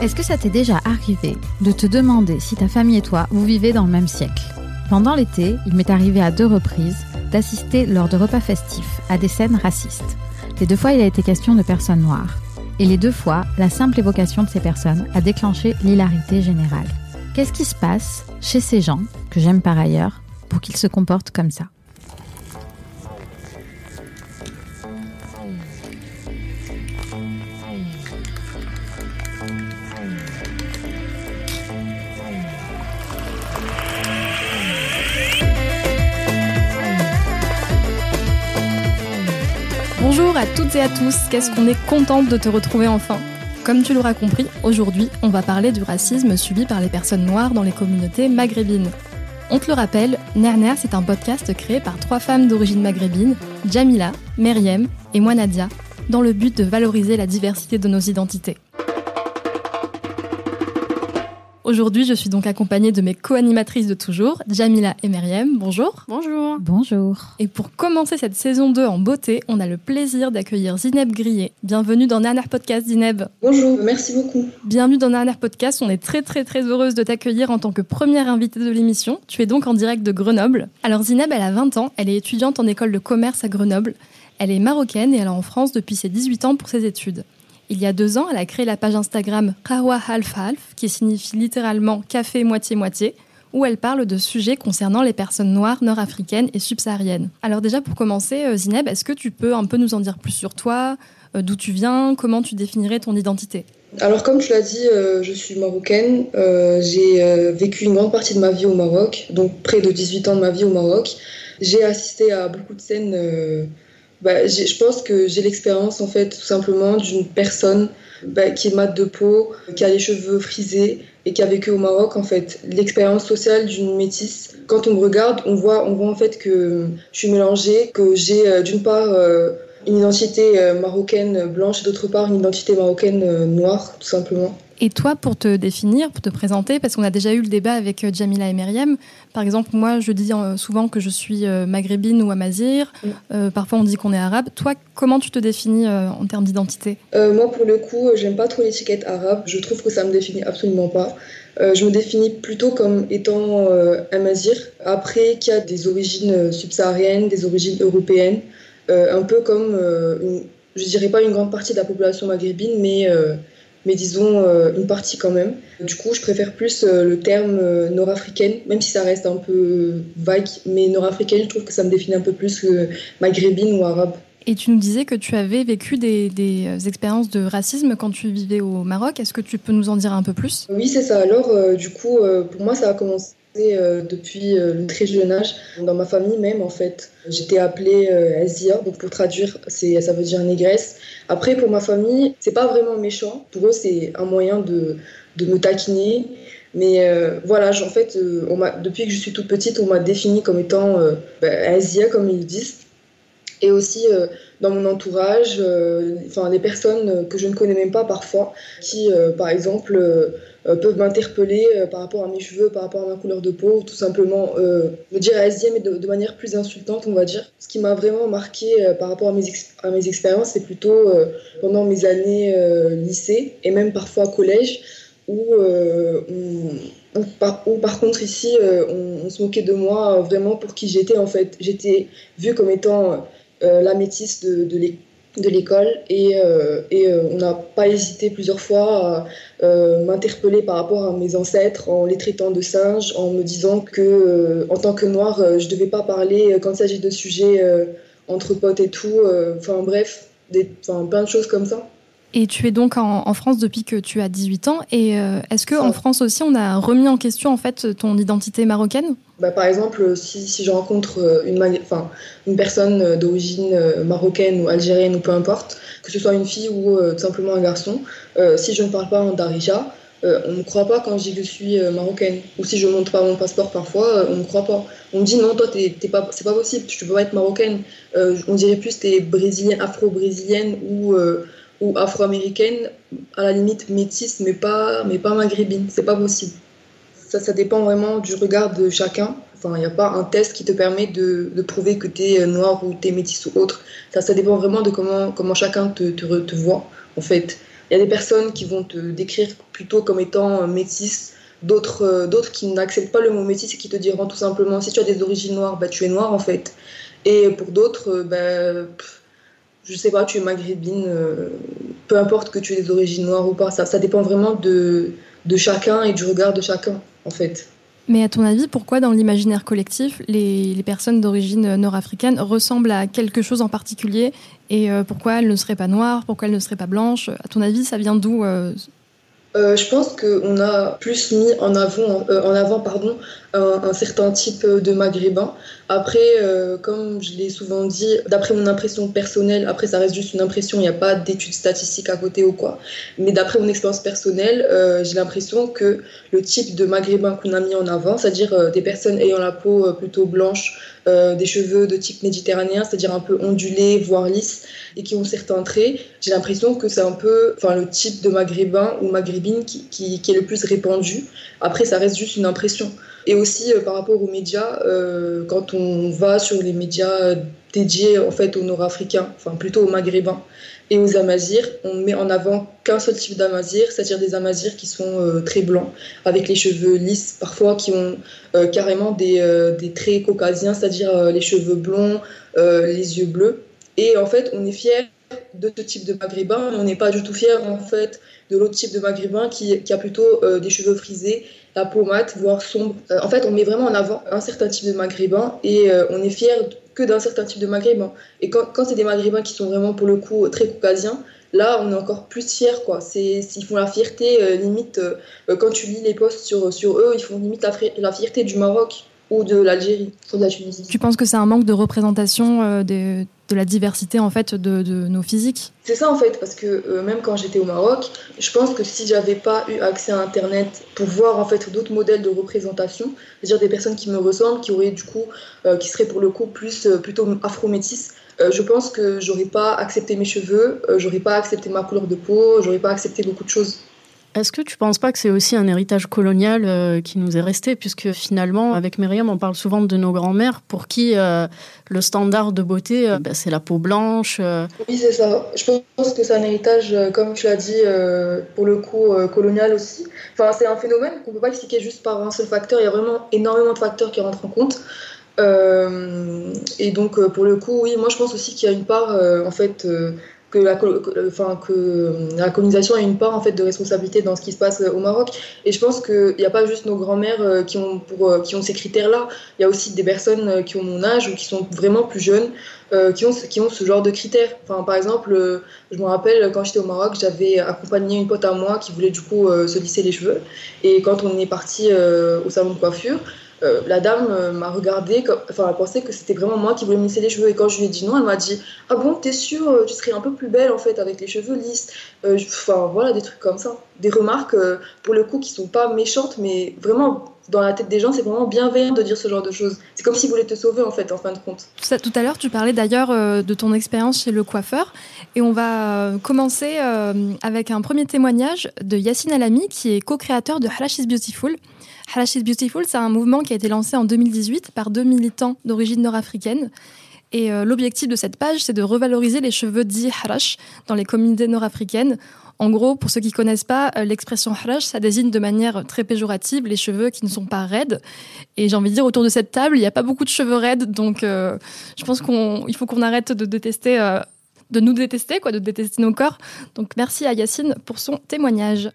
Est-ce que ça t'est déjà arrivé de te demander si ta famille et toi, vous vivez dans le même siècle? Pendant l'été, il m'est arrivé à deux reprises d'assister lors de repas festifs à des scènes racistes. Les deux fois, il a été question de personnes noires. Et les deux fois, la simple évocation de ces personnes a déclenché l'hilarité générale. Qu'est-ce qui se passe chez ces gens, que j'aime par ailleurs, pour qu'ils se comportent comme ça Bonjour à toutes et à tous, qu'est-ce qu'on est contente de te retrouver enfin? Comme tu l'auras compris, aujourd'hui, on va parler du racisme subi par les personnes noires dans les communautés maghrébines. On te le rappelle, Nerner, c'est un podcast créé par trois femmes d'origine maghrébine, Jamila, Meriem et moi Nadia, dans le but de valoriser la diversité de nos identités. Aujourd'hui, je suis donc accompagnée de mes co-animatrices de toujours, Jamila et Meriem. Bonjour. Bonjour. Bonjour. Et pour commencer cette saison 2 en beauté, on a le plaisir d'accueillir Zineb Grillet. Bienvenue dans Nerner Podcast, Zineb. Bonjour, merci beaucoup. Bienvenue dans Nerner Podcast. On est très très très heureuse de t'accueillir en tant que première invitée de l'émission. Tu es donc en direct de Grenoble. Alors Zineb, elle a 20 ans, elle est étudiante en école de commerce à Grenoble. Elle est marocaine et elle est en France depuis ses 18 ans pour ses études. Il y a deux ans, elle a créé la page Instagram Kawa Half Half, qui signifie littéralement café moitié-moitié, où elle parle de sujets concernant les personnes noires, nord-africaines et subsahariennes. Alors déjà, pour commencer, euh, Zineb, est-ce que tu peux un peu nous en dire plus sur toi, euh, d'où tu viens, comment tu définirais ton identité? Alors comme tu l'as dit, euh, je suis marocaine. J'ai vécu une grande partie de ma vie au Maroc, donc près de 18 ans de ma vie au Maroc. J'ai assisté à beaucoup de scènes bah, je pense que j'ai l'expérience en fait tout simplement d'une personne bah, qui est mate de peau, qui a les cheveux frisés et qui a vécu au Maroc en fait. L'expérience sociale d'une métisse. Quand on me regarde, on voit, on voit en fait que je suis mélangée, que j'ai euh, d'une part euh, une identité euh, marocaine blanche et d'autre part une identité marocaine noire tout simplement. Et toi, pour te définir, pour te présenter, parce qu'on a déjà eu le débat avec euh, Jamila et Meriem, par exemple, moi, je dis euh, souvent que je suis euh, maghrébine ou amazir. Mm. Euh, parfois, on dit qu'on est arabe. Toi, comment tu te définis euh, en termes d'identité? Euh, moi, pour le coup, j'aime pas trop l'étiquette arabe. Je trouve que ça me définit absolument pas. Je me définis plutôt comme étant amazir. Après, qu'il y a des origines subsahariennes, des origines européennes, un peu comme, une, je dirais pas une grande partie de la population maghrébine, mais, mais disons euh, une partie quand même. Du coup, je préfère plus euh, le terme euh, nord-africaine, même si ça reste un peu vague. Mais nord-africaine, je trouve que ça me définit un peu plus que maghrébine ou arabe. Et tu nous disais que tu avais vécu des, des, expériences de racisme quand tu vivais au Maroc. Est-ce que tu peux nous en dire un peu plus? Oui, c'est ça. Alors, euh, du coup, euh, pour moi, ça a commencé euh, depuis euh, le très jeune âge. Dans ma famille même, en fait, j'étais appelée euh, Azia. Donc, pour traduire, ça veut dire négresse. Après, pour ma famille, c'est pas vraiment méchant. Pour eux, c'est un moyen de, de me taquiner. Mais euh, voilà, en fait, euh, depuis que je suis toute petite, on m'a définie comme étant euh, bah, Asia, comme ils disent. Et aussi euh, dans mon entourage, euh, enfin des personnes euh, que je ne connais même pas parfois, qui, euh, par exemple, euh, euh, peuvent m'interpeller euh, par rapport à mes cheveux, par rapport à ma couleur de peau, ou tout simplement euh, me dire Asia, mais de, de manière plus insultante, on va dire. Ce qui m'a vraiment marqué euh, par rapport à mes, expériences, c'est plutôt euh, pendant mes années euh, lycée et même parfois collège où, par, contre ici, on, se moquait de moi vraiment pour qui j'étais en fait. J'étais vue comme étant la métisse de, de l'école de l'école et, euh, et euh, on n'a pas hésité plusieurs fois à euh, m'interpeller par rapport à mes ancêtres en les traitant de singes, en me disant que en tant que noire, je devais pas parler quand il s'agit de sujets entre potes et tout. Enfin bref, des, plein de choses comme ça. Et tu es donc en, France depuis que tu as 18 ans. Et est-ce qu'en France aussi, on a remis en question en fait ton identité marocaine? Bah, par exemple, si, je rencontre euh, une, personne euh, d'origine euh, marocaine ou algérienne ou peu importe, que ce soit une fille ou tout simplement un garçon, si je ne parle pas en darija, on ne me croit pas quand je dis que je suis marocaine. Ou si je ne montre pas mon passeport parfois, on ne me croit pas. On me dit non, toi, t'es, pas, c'est pas possible, tu peux pas être marocaine. on dirait plus que tu es brésilienne, afro-brésilienne ou, ou afro-américaine, à la limite métisse, mais pas, mais pas maghrébine. C'est pas possible. Ça, ça dépend vraiment du regard de chacun. Enfin, il n'y a pas un test qui te permet de, prouver que tu es noir ou tu es métis ou autre. Ça, ça dépend vraiment de comment, comment chacun te, voit, en fait. Il y a des personnes qui vont te décrire plutôt comme étant métis, d'autres euh, d'autres qui n'acceptent pas le mot métis et qui te diront tout simplement si tu as des origines noires, bah, tu es noir en fait. Et pour d'autres, bah, je sais pas, tu es maghrébine, euh, peu importe que tu aies des origines noires ou pas, ça, ça dépend vraiment de chacun et du regard de chacun en fait. Mais à ton avis, pourquoi dans l'imaginaire collectif, les, les personnes d'origine nord-africaine ressemblent à quelque chose en particulier et euh, pourquoi elles ne seraient pas noires, pourquoi elles ne seraient pas blanches? À ton avis, ça vient d'où euh, euh, je pense qu'on a plus mis en avant, euh, en avant pardon, un, certain type de maghrébin. Après, euh, comme je l'ai souvent dit, d'après mon impression personnelle, après ça reste juste une impression, il n'y a pas d'études statistiques à côté ou quoi, mais d'après mon expérience personnelle, j'ai l'impression que le type de maghrébin qu'on a mis en avant, c'est-à-dire des personnes ayant la peau plutôt blanche, euh, des cheveux de type méditerranéen, c'est-à-dire un peu ondulés, voire lisses, et qui ont certains traits. J'ai l'impression que c'est un peu enfin, le type de maghrébin ou maghrébine qui, est le plus répandu. Après, ça reste juste une impression. Et aussi euh, par rapport aux médias, euh, quand on va sur les médias dédiés en fait aux Nord-Africains, enfin plutôt aux Maghrébins, et aux Amazirs, on met en avant qu'un seul type d'Amazirs, c'est-à-dire des Amazirs qui sont euh, très blancs, avec les cheveux lisses, parfois qui ont carrément des, des, traits caucasiens, c'est-à-dire les cheveux blonds, les yeux bleus. Et en fait, on est fier de ce type de maghrébin, mais on n'est pas du tout fier en fait de l'autre type de maghrébin qui a plutôt des cheveux frisés, la peau mate, voire sombre. en fait, on met vraiment en avant un certain type de maghrébin et on est fier que d'un certain type de maghrébin. Et quand, c'est des maghrébins qui sont vraiment pour le coup très caucasiens, là on est encore plus fiers quoi. Ils font la fierté, euh, limite, euh, quand tu lis les posts sur, sur eux, ils font limite la fierté du Maroc ou de l'Algérie ou de la Tunisie. Tu penses que c'est un manque de représentation euh, de, de, la diversité en fait de, de nos physiques? C'est ça en fait, parce que euh, même quand j'étais au Maroc, je pense que si j'avais pas eu accès à Internet pour voir en fait d'autres modèles de représentation, c'est-à-dire des personnes qui me ressemblent, qui auraient du coup, euh, qui seraient pour le coup plus plutôt afro-métis, je pense que j'aurais pas accepté mes cheveux, j'aurais pas accepté ma couleur de peau, j'aurais pas accepté beaucoup de choses. Est-ce que tu ne penses pas que c'est aussi un héritage colonial euh, qui nous est resté, puisque finalement, avec Myriam, on parle souvent de nos grands-mères pour qui euh, le standard de beauté, euh, bah, c'est la peau blanche. Oui, c'est ça. Je pense que c'est un héritage, comme tu l'as dit, pour le coup, colonial aussi. Enfin, c'est un phénomène qu'on ne peut pas expliquer juste par un seul facteur. Il y a vraiment énormément de facteurs qui rentrent en compte. et donc, pour le coup, oui, moi, je pense aussi qu'il y a une part, en fait, que la, enfin, que la colonisation a une part en fait de responsabilité dans ce qui se passe au Maroc. Et je pense qu'il n'y a pas juste nos grands-mères euh, qui ont, euh, qui ont ces critères-là. Il y a aussi des personnes euh, qui ont mon âge ou qui sont vraiment plus jeunes qui, ont, qui ont ce genre de critères. Enfin, par exemple, je me rappelle quand j'étais au Maroc, j'avais accompagné une pote à moi qui voulait du coup se lisser les cheveux. Et quand on est parti au salon de coiffure, euh, la dame euh, m'a regardé, enfin, elle pensait que c'était vraiment moi qui voulais me les cheveux. Et quand je lui ai dit non, elle m'a dit Ah bon, t'es sûre, euh, tu serais un peu plus belle en fait avec les cheveux lisses. Enfin, voilà, des trucs comme ça. Des remarques, pour le coup, qui sont pas méchantes, mais vraiment, dans la tête des gens, c'est vraiment bienveillant de dire ce genre de choses. C'est comme s'ils voulaient te sauver en fait, en fin de compte. Tout à l'heure, tu parlais d'ailleurs de ton expérience chez le coiffeur. Et on va commencer avec un premier témoignage de Yacine Alami, qui est co-créateur de Halash is Beautiful. Halash is Beautiful, c'est un mouvement qui a été lancé en 2018 par deux militants d'origine nord-africaine. Et euh, l'objectif de cette page, c'est de revaloriser les cheveux dits harash dans les communautés nord-africaines En gros, pour ceux qui connaissent pas, euh, l'expression harash, ça désigne de manière très péjorative les cheveux qui ne sont pas raides. Et j'ai envie de dire, autour de cette table, il n'y a pas beaucoup de cheveux raides, donc euh, je pense qu'il faut qu'on arrête de détester, de nous détester, quoi, de détester nos corps. Donc merci à Yacine pour son témoignage.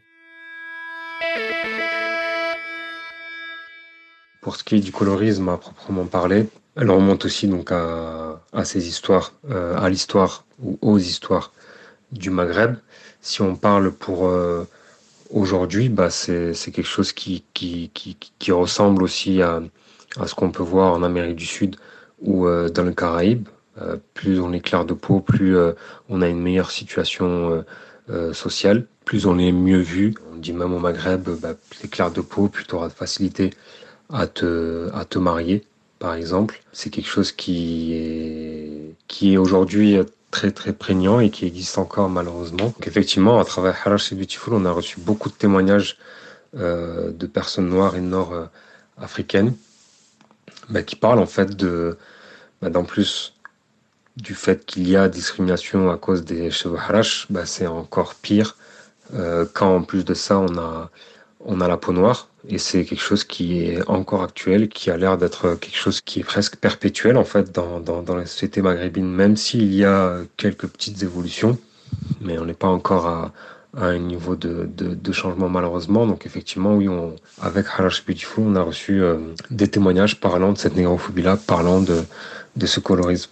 Pour ce qui est du colorisme à proprement parler, elle remonte aussi donc à, ces histoires, euh, à l'histoire ou aux histoires du Maghreb. Si on parle pour euh, aujourd'hui, bah c'est quelque chose qui, ressemble aussi à, à ce qu'on peut voir en Amérique du Sud ou euh, dans le Caraïbe. plus on est clair de peau, plus on a une meilleure situation sociale, plus on est mieux vu. On dit même au Maghreb, bah, plus t'es clair de peau, plus tu auras de facilité à te, à te marier, par exemple. C'est quelque chose qui est, qui est aujourd'hui très très prégnant et qui existe encore malheureusement. Effectivement, à travers Harash et Beautiful, on a reçu beaucoup de témoignages euh, de personnes noires et nord-africaines bah, qui parlent en fait de, bah, d'en plus du fait qu'il y a discrimination à cause des cheveux Harash, bah, c'est encore pire euh, quand en plus de ça on a, on a la peau noire et c'est quelque chose qui est encore actuel, qui a l'air d'être quelque chose qui est presque perpétuel en fait dans, dans, dans la société maghrébine, même s'il y a quelques petites évolutions, mais on n'est pas encore à, à, un niveau de, changement malheureusement. Donc effectivement, oui, on, avec Harash Beautiful, on a reçu euh, des témoignages parlant de cette négrophobie-là, parlant de, de ce colorisme.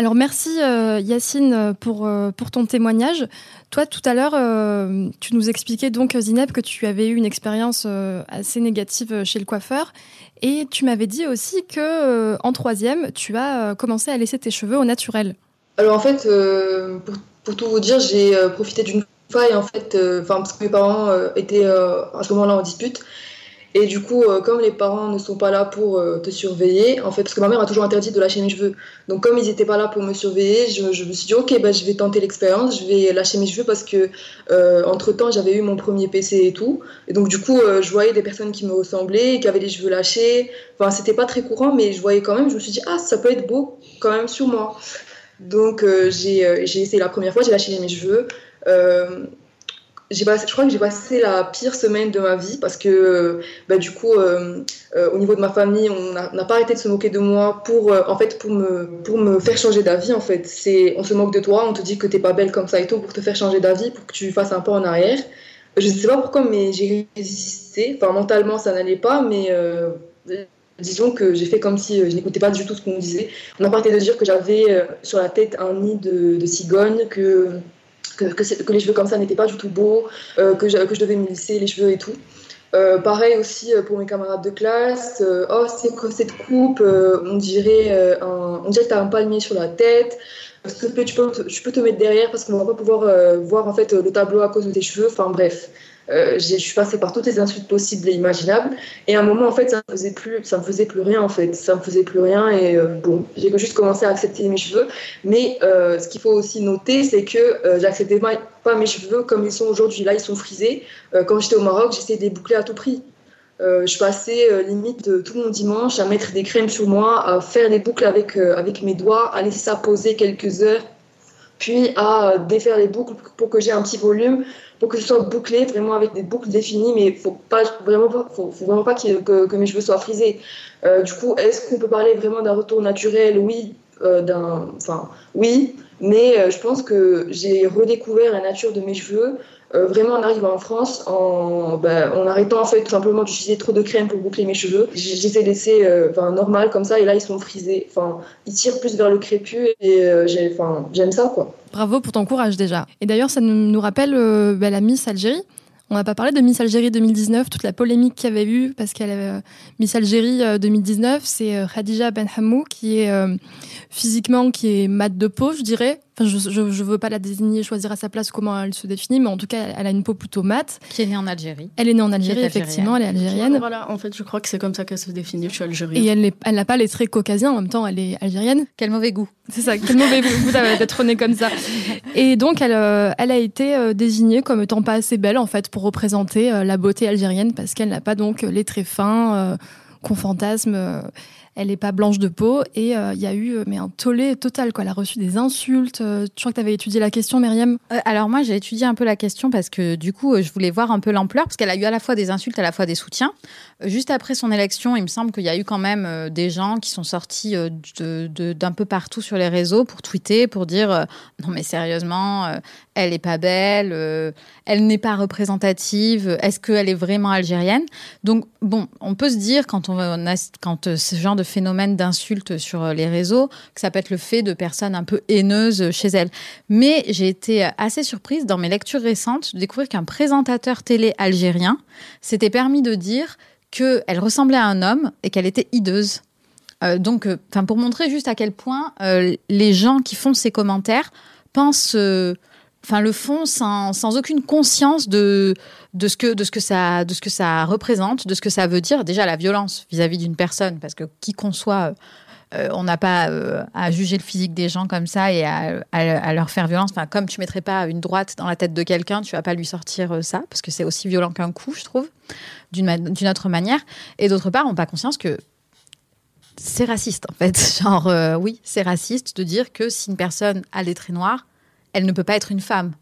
Alors merci euh, Yacine pour, euh, pour ton témoignage. Toi tout à l'heure, euh, tu nous expliquais donc Zineb que tu avais eu une expérience assez négative chez le coiffeur et tu m'avais dit aussi que en troisième, tu as commencé à laisser tes cheveux au naturel. Alors en fait, pour, pour, tout vous dire, j'ai profité d'une faille en fait, enfin parce que mes parents étaient à ce moment-là en dispute et du coup, euh, comme les parents ne sont pas là pour euh, te surveiller, en fait, parce que ma mère a toujours interdit de lâcher mes cheveux. Donc, comme ils n'étaient pas là pour me surveiller, je, me suis dit, ok, bah, je vais tenter l'expérience, je vais lâcher mes cheveux parce que, euh, entre temps, j'avais eu mon premier PC et tout. Et donc, du coup, je voyais des personnes qui me ressemblaient, qui avaient les cheveux lâchés. Enfin, c'était pas très courant, mais je voyais quand même, je me suis dit, ah, ça peut être beau quand même sur moi. Donc, j'ai essayé la première fois, j'ai lâché mes cheveux je crois que j'ai passé la pire semaine de ma vie parce que bah, du coup euh, euh, au niveau de ma famille on n'a pas arrêté de se moquer de moi pour euh, en fait pour me pour me faire changer d'avis en fait. C'est on se moque de toi on te dit que t'es pas belle comme ça et tout pour te faire changer d'avis pour que tu fasses un pas en arrière. Je ne sais pas pourquoi mais j'ai résisté. Enfin mentalement ça n'allait pas mais disons que j'ai fait comme si je n'écoutais pas du tout ce qu'on me disait. On pas arrêté de dire que j'avais sur la tête un nid de, de que que, les cheveux comme ça n'étaient pas du tout beaux, euh, que, je, devais me lisser les cheveux et tout. Euh, pareil aussi euh, pour mes camarades de classe. oh, c'est quoi cette coupe On dirait, on dirait que tu as un palmier sur la tête. S'il te plaît, tu peux, te mettre derrière parce qu'on va pas pouvoir voir en fait le tableau à cause de tes cheveux. Enfin bref. Euh, je suis passée par toutes les insultes possibles et imaginables. Et à un moment, en fait, ça ça me faisait plus rien, en fait. Ça me faisait plus rien. Et euh, bon, j'ai juste commencé à accepter mes cheveux. Mais euh, ce qu'il faut aussi noter, c'est que j'acceptais pas, mes cheveux comme ils sont aujourd'hui. Là, ils sont frisés. quand j'étais au Maroc, j'essayais de les boucler à tout prix. je passais limite tout mon dimanche à mettre des crèmes sur moi, à faire des boucles avec, avec mes doigts, à laisser ça poser quelques heures, puis à défaire les boucles pour que j'ai un petit volume pour que ce soit bouclé, vraiment avec des boucles définies, mais faut pas vraiment pas, faut, vraiment pas que, que, mes cheveux soient frisés. Euh, du coup, est-ce qu'on peut parler vraiment d'un retour naturel? Oui, euh, d'un, enfin oui, mais euh, je pense que j'ai redécouvert la nature de mes cheveux euh, vraiment en arrivant en France, en, ben, en arrêtant en fait tout simplement d'utiliser trop de crème pour boucler mes cheveux. Je les ai laissés enfin, normal comme ça et là ils sont frisés. Enfin, ils tirent plus vers le crépus et enfin, j'aime ça quoi. Bravo pour ton courage déjà. Et d'ailleurs ça nous, rappelle ben, la Miss Algérie. On n'a pas parlé de Miss Algérie 2019, toute la polémique qu'il y avait eu, parce qu'elle avait Miss Algérie 2019, c'est Khadija Ben Hamou, qui est physiquement, qui est mat de peau, je dirais, je ne veux pas la désigner, choisir à sa place comment elle se définit, mais en tout cas, elle a une peau plutôt mate. Qui est née en Algérie. Elle est née en Algérie, effectivement, elle est algérienne. Voilà, en fait, je crois que c'est comme ça qu'elle se définit, je suis algérienne. Et elle elle n'a pas les traits caucasiens, en même temps, elle est algérienne. Quel mauvais goût. C'est ça, quel mauvais goût d'être née comme ça. Et donc, elle, euh, elle a été euh, désignée comme étant pas assez belle, en fait, pour représenter euh, la beauté algérienne, parce qu'elle n'a pas donc les traits fins qu'on fantasme elle n'est pas blanche de peau. Et il y a eu mais un tollé total. Quoi. Elle a reçu des insultes. tu crois que tu avais étudié la question, Myriam? Alors moi, j'ai étudié un peu la question parce que du coup, je voulais voir un peu l'ampleur, parce qu'elle a eu à la fois des insultes, à la fois des soutiens. Juste après son élection, il me semble qu'il y a eu quand même des gens qui sont sortis d'un peu partout sur les réseaux pour tweeter, pour dire non mais sérieusement, elle n'est pas belle, euh, elle n'est pas représentative, est-ce qu'elle est vraiment algérienne? Donc, bon, on peut se dire, quand on a quand euh, ce genre de phénomène d'insulte sur euh, les réseaux, que ça peut être le fait de personnes un peu haineuses chez elle. Mais j'ai été assez surprise dans mes lectures récentes de découvrir qu'un présentateur télé algérien s'était permis de dire qu'elle ressemblait à un homme et qu'elle était hideuse. donc, pour montrer juste à quel point les gens qui font ces commentaires pensent enfin le font sans, aucune conscience de, de, ce que, de, ce que ça, de ce que ça représente, de ce que ça veut dire. Déjà la violence vis-à-vis d'une personne, parce que qui qu'on soit, euh, on n'a pas euh, à juger le physique des gens comme ça et à, leur faire violence. Enfin, comme tu mettrais pas une droite dans la tête de quelqu'un, tu vas pas lui sortir euh, ça, parce que c'est aussi violent qu'un coup, je trouve, d'une autre manière. Et d'autre part, on n'a pas conscience que c'est raciste en fait. Genre, oui, c'est raciste de dire que si une personne a les traits noirs, elle ne peut pas être une femme.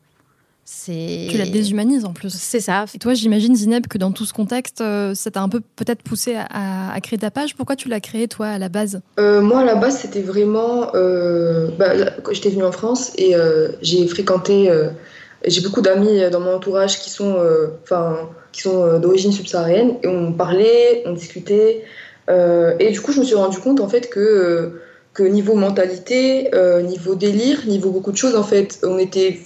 C'est... Tu la déshumanises en plus. C'est ça. Et toi, j'imagine, Zineb, que dans tout ce contexte, euh, ça t'a un peu peut-être poussé à, créer ta page. Pourquoi tu l'as créée, toi, à la base? Euh, Moi, à la base, c'était vraiment. Euh, bah, quand j'étais venue en France et j'ai fréquenté. j'ai beaucoup d'amis dans mon entourage qui sont, enfin, qui sont d'origine subsaharienne et on parlait, on discutait. et du coup, je me suis rendu compte, en fait, que niveau mentalité, euh, niveau délire, niveau beaucoup de choses, en fait, on était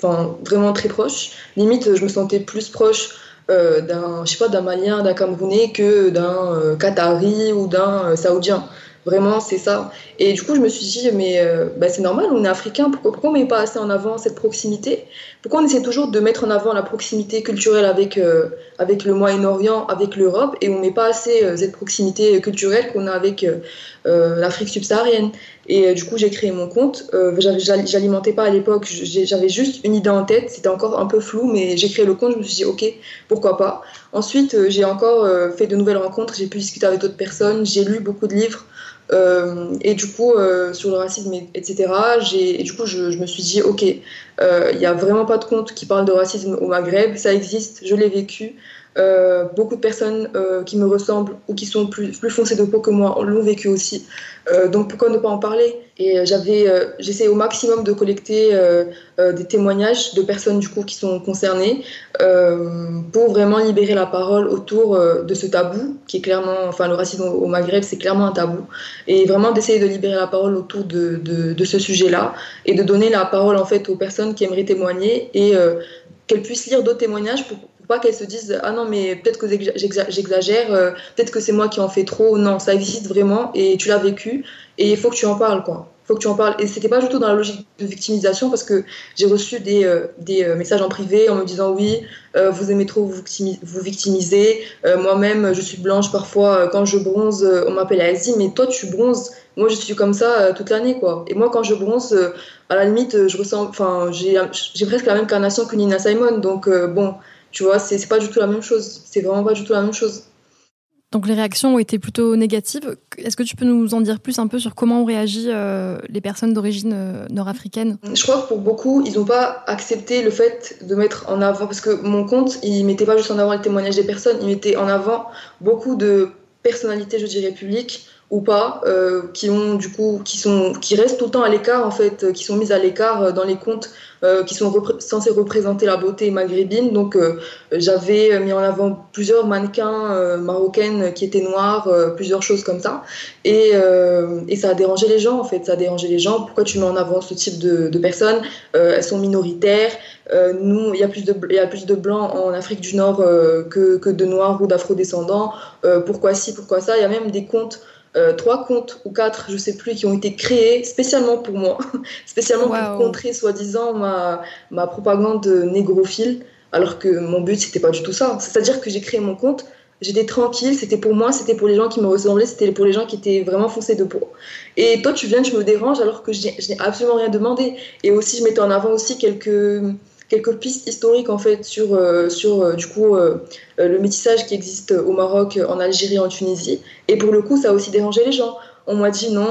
vraiment très proches. Limite, je me sentais plus proche euh, d'un, je sais pas, d'un Malien, d'un Camerounais que d'un euh, Qatari ou d'un Saoudien. Vraiment, c'est ça. Et du coup, je me suis dit, mais euh, bah, c'est normal, on est africain, pourquoi, on ne met pas assez en avant cette proximité? Pourquoi on essaie toujours de mettre en avant la proximité culturelle avec, euh, avec le Moyen-Orient, avec l'Europe, et on ne met pas assez euh, cette proximité culturelle qu'on a avec l'Afrique subsaharienne? Et du coup, j'ai créé mon compte. J'alimentais pas à l'époque, j'avais juste une idée en tête, c'était encore un peu flou, mais j'ai créé le compte, je me suis dit, ok, pourquoi pas? Ensuite, j'ai encore fait de nouvelles rencontres, j'ai pu discuter avec d'autres personnes, j'ai lu beaucoup de livres. Euh, et du coup, euh, sur le racisme, etc., et du coup, je, je, me suis dit, ok, il euh, n'y a vraiment pas de compte qui parle de racisme au Maghreb, ça existe, je l'ai vécu. Euh, beaucoup de personnes euh, qui me ressemblent ou qui sont plus, plus foncées de peau que moi l'ont vécu aussi. Euh, donc pourquoi ne pas en parler? Et j'avais, j'essaie au maximum de collecter des témoignages de personnes du coup qui sont concernées pour vraiment libérer la parole autour de ce tabou qui est clairement, enfin le racisme au Maghreb c'est clairement un tabou et vraiment d'essayer de libérer la parole autour de, de, de ce sujet-là et de donner la parole en fait aux personnes qui aimeraient témoigner et qu'elles puissent lire d'autres témoignages pour pas qu'elles se disent ah non mais peut-être que j'exagère, euh, peut-être que c'est moi qui en fais trop. Non, ça existe vraiment et tu l'as vécu et il faut que tu en parles quoi. Faut que tu en parles et c'était pas du tout dans la logique de victimisation parce que j'ai reçu des, euh, des euh, messages en privé en me disant oui vous aimez trop vous, vous victimiser. Moi-même je suis blanche parfois quand je bronze on m'appelle Asie mais toi tu bronzes moi je suis comme ça toute l'année quoi et moi quand je bronze à la limite je ressens enfin j'ai presque la même carnation que Nina Simon donc bon tu vois, c'est pas du tout la même chose. C'est vraiment pas du tout la même chose. Donc les réactions ont été plutôt négatives. Est-ce que tu peux nous en dire plus un peu sur comment ont réagi euh, les personnes d'origine euh, nord-africaine? Je crois que pour beaucoup, ils n'ont pas accepté le fait de mettre en avant, parce que mon compte, il mettait pas juste en avant les témoignages des personnes, il mettait en avant beaucoup de personnalités, je dirais, publiques ou pas, euh, qui ont du coup, qui sont, qui restent tout le temps à l'écart en fait, qui sont mises à l'écart dans les comptes euh, qui sont censés représenter la beauté maghrébine. Donc euh, j'avais mis en avant plusieurs mannequins euh, marocaines qui étaient noires, plusieurs choses comme ça. Et, et, ça a dérangé les gens en fait, ça a dérangé les gens. Pourquoi tu mets en avant ce type de, de personnes? Elles sont minoritaires. nous, il y, a plus de, il y a plus de blancs en Afrique du Nord que, que de noirs ou d'afro-descendants. pourquoi si, pourquoi ça? Il y a même des comptes euh, trois comptes ou quatre, je sais plus, qui ont été créés spécialement pour moi, spécialement pour contrer soi-disant ma, ma propagande négrophile, alors que mon but c'était pas du tout ça. C'est-à-dire que j'ai créé mon compte, j'étais tranquille, c'était pour moi, c'était pour les gens qui me ressemblaient, c'était pour les gens qui étaient vraiment foncés de peau. Et toi, tu viens, tu me déranges alors que je n'ai absolument rien demandé. Et aussi, je mettais en avant aussi quelques quelques pistes historiques en fait sur, euh, sur euh, du coup euh, le métissage qui existe au Maroc, en Algérie, en Tunisie. Et pour le coup, ça a aussi dérangé les gens. on m'a dit non,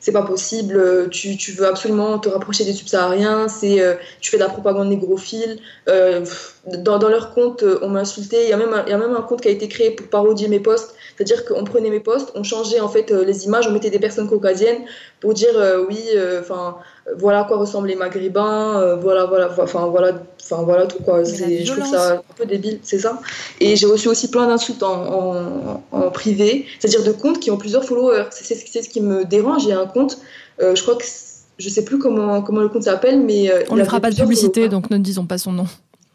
c'est pas possible, tu, tu, veux absolument te rapprocher des subsahariens, c'est, tu fais de la propagande négrophile. dans, dans, leur compte, on m'a insulté. Il y, a même un, y a même un compte qui a été créé pour parodier mes posts. C'est-à-dire qu'on prenait mes posts, on changeait en fait les images, on mettait des personnes caucasiennes pour dire oui, enfin voilà à quoi ressemblent les maghrébins, voilà, voilà, enfin voilà, enfin voilà tout quoi. Je trouve ça un peu débile, c'est ça. Et j'ai reçu aussi plein d'insultes en, en, privé, c'est-à-dire de comptes qui ont plusieurs followers. C'est ce qui me dérange. J'ai un compte, euh, je crois que je sais plus comment, comment le compte s'appelle, mais. Euh, on ne fera pas de publicité, donc ne disons pas son nom.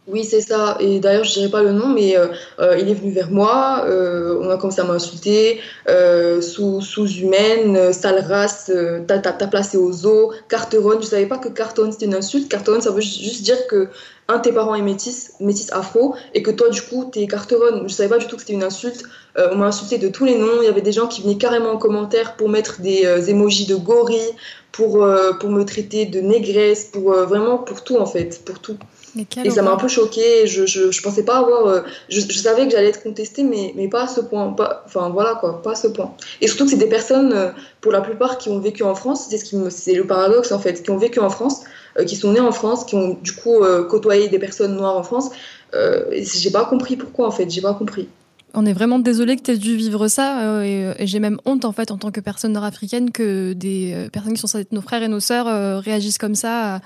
Oui, c'est ça. Et d'ailleurs, je dirais pas le nom, mais euh, il est venu vers moi. on a commencé à m'insulter. sous, sous-humaine, sale race, t'as, placé aux zoo, carteronne. Je savais pas que carton c'était une insulte? Carteronne, ça veut juste dire que un tes parents est métis, métis afro, et que toi, du coup, t'es carteronne. Je savais pas du tout que c'était une insulte. Euh, on m'a insulté de tous les noms. Il y avait des gens qui venaient carrément en commentaire pour mettre des euh, émojis de gorille, pour, euh, pour me traiter de négresse, pour vraiment pour tout, en fait, pour tout. Et ça m'a un peu choqué. Je, je, je, pensais pas avoir. Je, je, savais que j'allais être contestée, mais, mais pas à ce point. Pas, enfin voilà quoi, pas à ce point. Et surtout que c'est des personnes, pour la plupart, qui ont vécu en France. C'est ce qui c'est le paradoxe en fait, qui ont vécu en France. Euh, qui sont nés en France, qui ont du coup euh, côtoyé des personnes noires en France. Euh, j'ai pas compris pourquoi en fait, j'ai pas compris. On est vraiment désolé que tu aies dû vivre ça et, j'ai même honte en fait en tant que personne nord-africaine que des personnes qui sont censées être nos frères et nos sœurs réagissent comme ça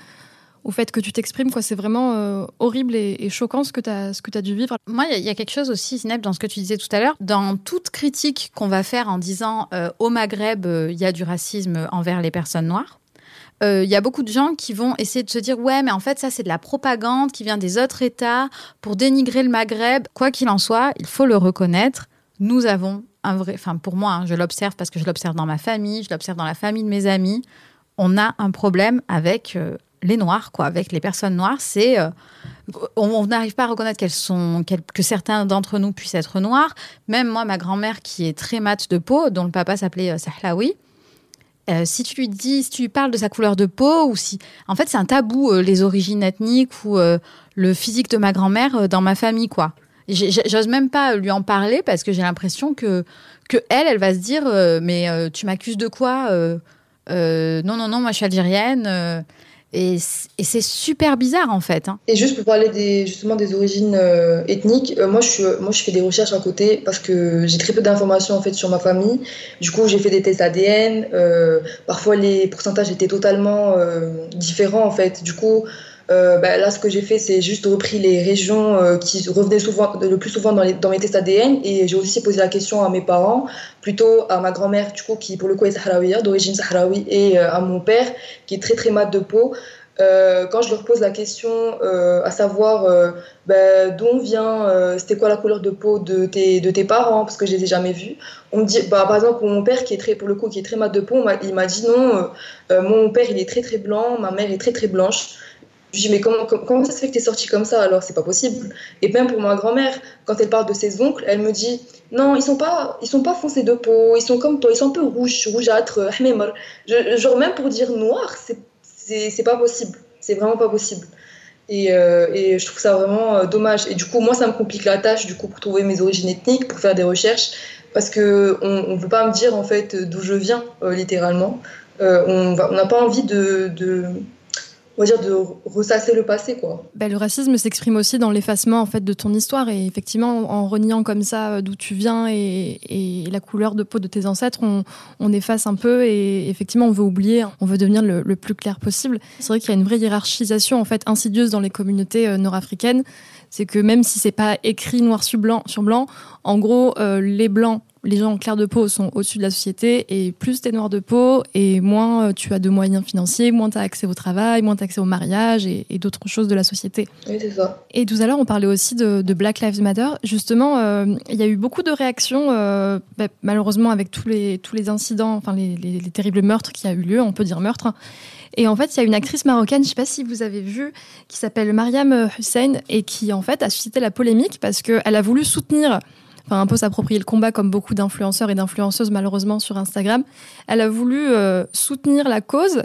au fait que tu t'exprimes. C'est vraiment horrible et, choquant ce que tu as, dû vivre. Moi, il y, a quelque chose aussi, Zineb, dans ce que tu disais tout à l'heure. Dans toute critique qu'on va faire en disant au Maghreb, il y a du racisme envers les personnes noires, il euh, y a beaucoup de gens qui vont essayer de se dire ouais mais en fait ça c'est de la propagande qui vient des autres États pour dénigrer le Maghreb. Quoi qu'il en soit, il faut le reconnaître, nous avons un vrai, enfin pour moi, hein, je l'observe parce que je l'observe dans ma famille, je l'observe dans la famille de mes amis, on a un problème avec euh, les noirs, quoi, avec les personnes noires. C'est euh, on n'arrive pas à reconnaître qu'elles sont, que certains d'entre nous puissent être noirs. Même moi, ma grand-mère qui est très mate de peau, dont le papa s'appelait Sahlawi, euh, si tu lui dis, si tu lui parles de sa couleur de peau, ou si, en fait, c'est un tabou euh, les origines ethniques ou euh, le physique de ma grand-mère dans ma famille, quoi. J'ose même pas lui en parler parce que j'ai l'impression que que elle, elle va se dire, mais tu m'accuses de quoi Non, non, non, moi je suis algérienne. Et, c'est super bizarre en fait. Hein. Et juste pour parler justement des origines euh, ethniques, euh, moi, je fais des recherches à côté parce que j'ai très peu d'informations en fait sur ma famille. Du coup j'ai fait des tests ADN. Euh, parfois les pourcentages étaient totalement différents en fait. Du coup bah, là, ce que j'ai fait, c'est juste repris les régions qui revenaient souvent, le plus souvent dans mes tests ADN. Et j'ai aussi posé la question à mes parents, plutôt à ma grand-mère, du coup, qui pour le coup est sahraouia, d'origine sahraoui, et euh, à mon père, qui est très très mat de peau. quand je leur pose la question à savoir bah, d'où vient, c'était quoi la couleur de peau de tes, de tes parents, parce que je les ai jamais vus, on me dit, bah, par exemple, mon père qui est très, pour le coup, qui est très mat de peau, il m'a dit non, mon père il est très très blanc, ma mère est très très blanche. Je dis, mais comment, ça se fait que tu es sortie comme ça alors C'est pas possible. Et même pour ma grand-mère, quand elle parle de ses oncles, elle me dit, non, ils sont pas, ils sont pas foncés de peau, ils sont comme toi, ils sont un peu rouges, rougeâtres, genre même pour dire noir, c'est pas possible. C'est vraiment pas possible. Et, euh, je trouve ça vraiment euh, dommage. Et du coup, moi, ça me complique la tâche du coup pour trouver mes origines ethniques, pour faire des recherches, parce que on, ne veut pas me dire en fait d'où je viens euh, littéralement. on n'a pas envie de on va dire, de ressasser le passé. Quoi. Bah, le racisme s'exprime aussi dans l'effacement en fait, de ton histoire. Et effectivement, en reniant comme ça euh, d'où tu viens et, la couleur de peau de tes ancêtres, on, efface un peu et effectivement, on veut oublier, on veut devenir le, plus clair possible. C'est vrai qu'il y a une vraie hiérarchisation en fait, insidieuse dans les communautés euh, nord-africaines. C'est que même si c'est pas écrit noir sur blanc, sur blanc en gros, euh, les blancs les gens en clair de peau sont au-dessus de la société et plus tu es noir de peau et moins euh, tu as de moyens financiers, moins tu as accès au travail, moins tu as accès au mariage et, d'autres choses de la société. Oui, c'est ça. Et tout à l'heure, on parlait aussi de, Black Lives Matter. Justement, euh, il y a eu beaucoup de réactions, euh, bah, malheureusement, avec tous les, tous les incidents, enfin les, terribles meurtres qui a eu lieu, on peut dire meurtre. Et en fait, il y a une actrice marocaine, je ne sais pas si vous avez vu, qui s'appelle Mariam Hussein et qui en fait a suscité la polémique parce qu'elle a voulu soutenir enfin un peu s'approprier le combat comme beaucoup d'influenceurs et d'influenceuses malheureusement sur Instagram. Elle a voulu euh, soutenir la cause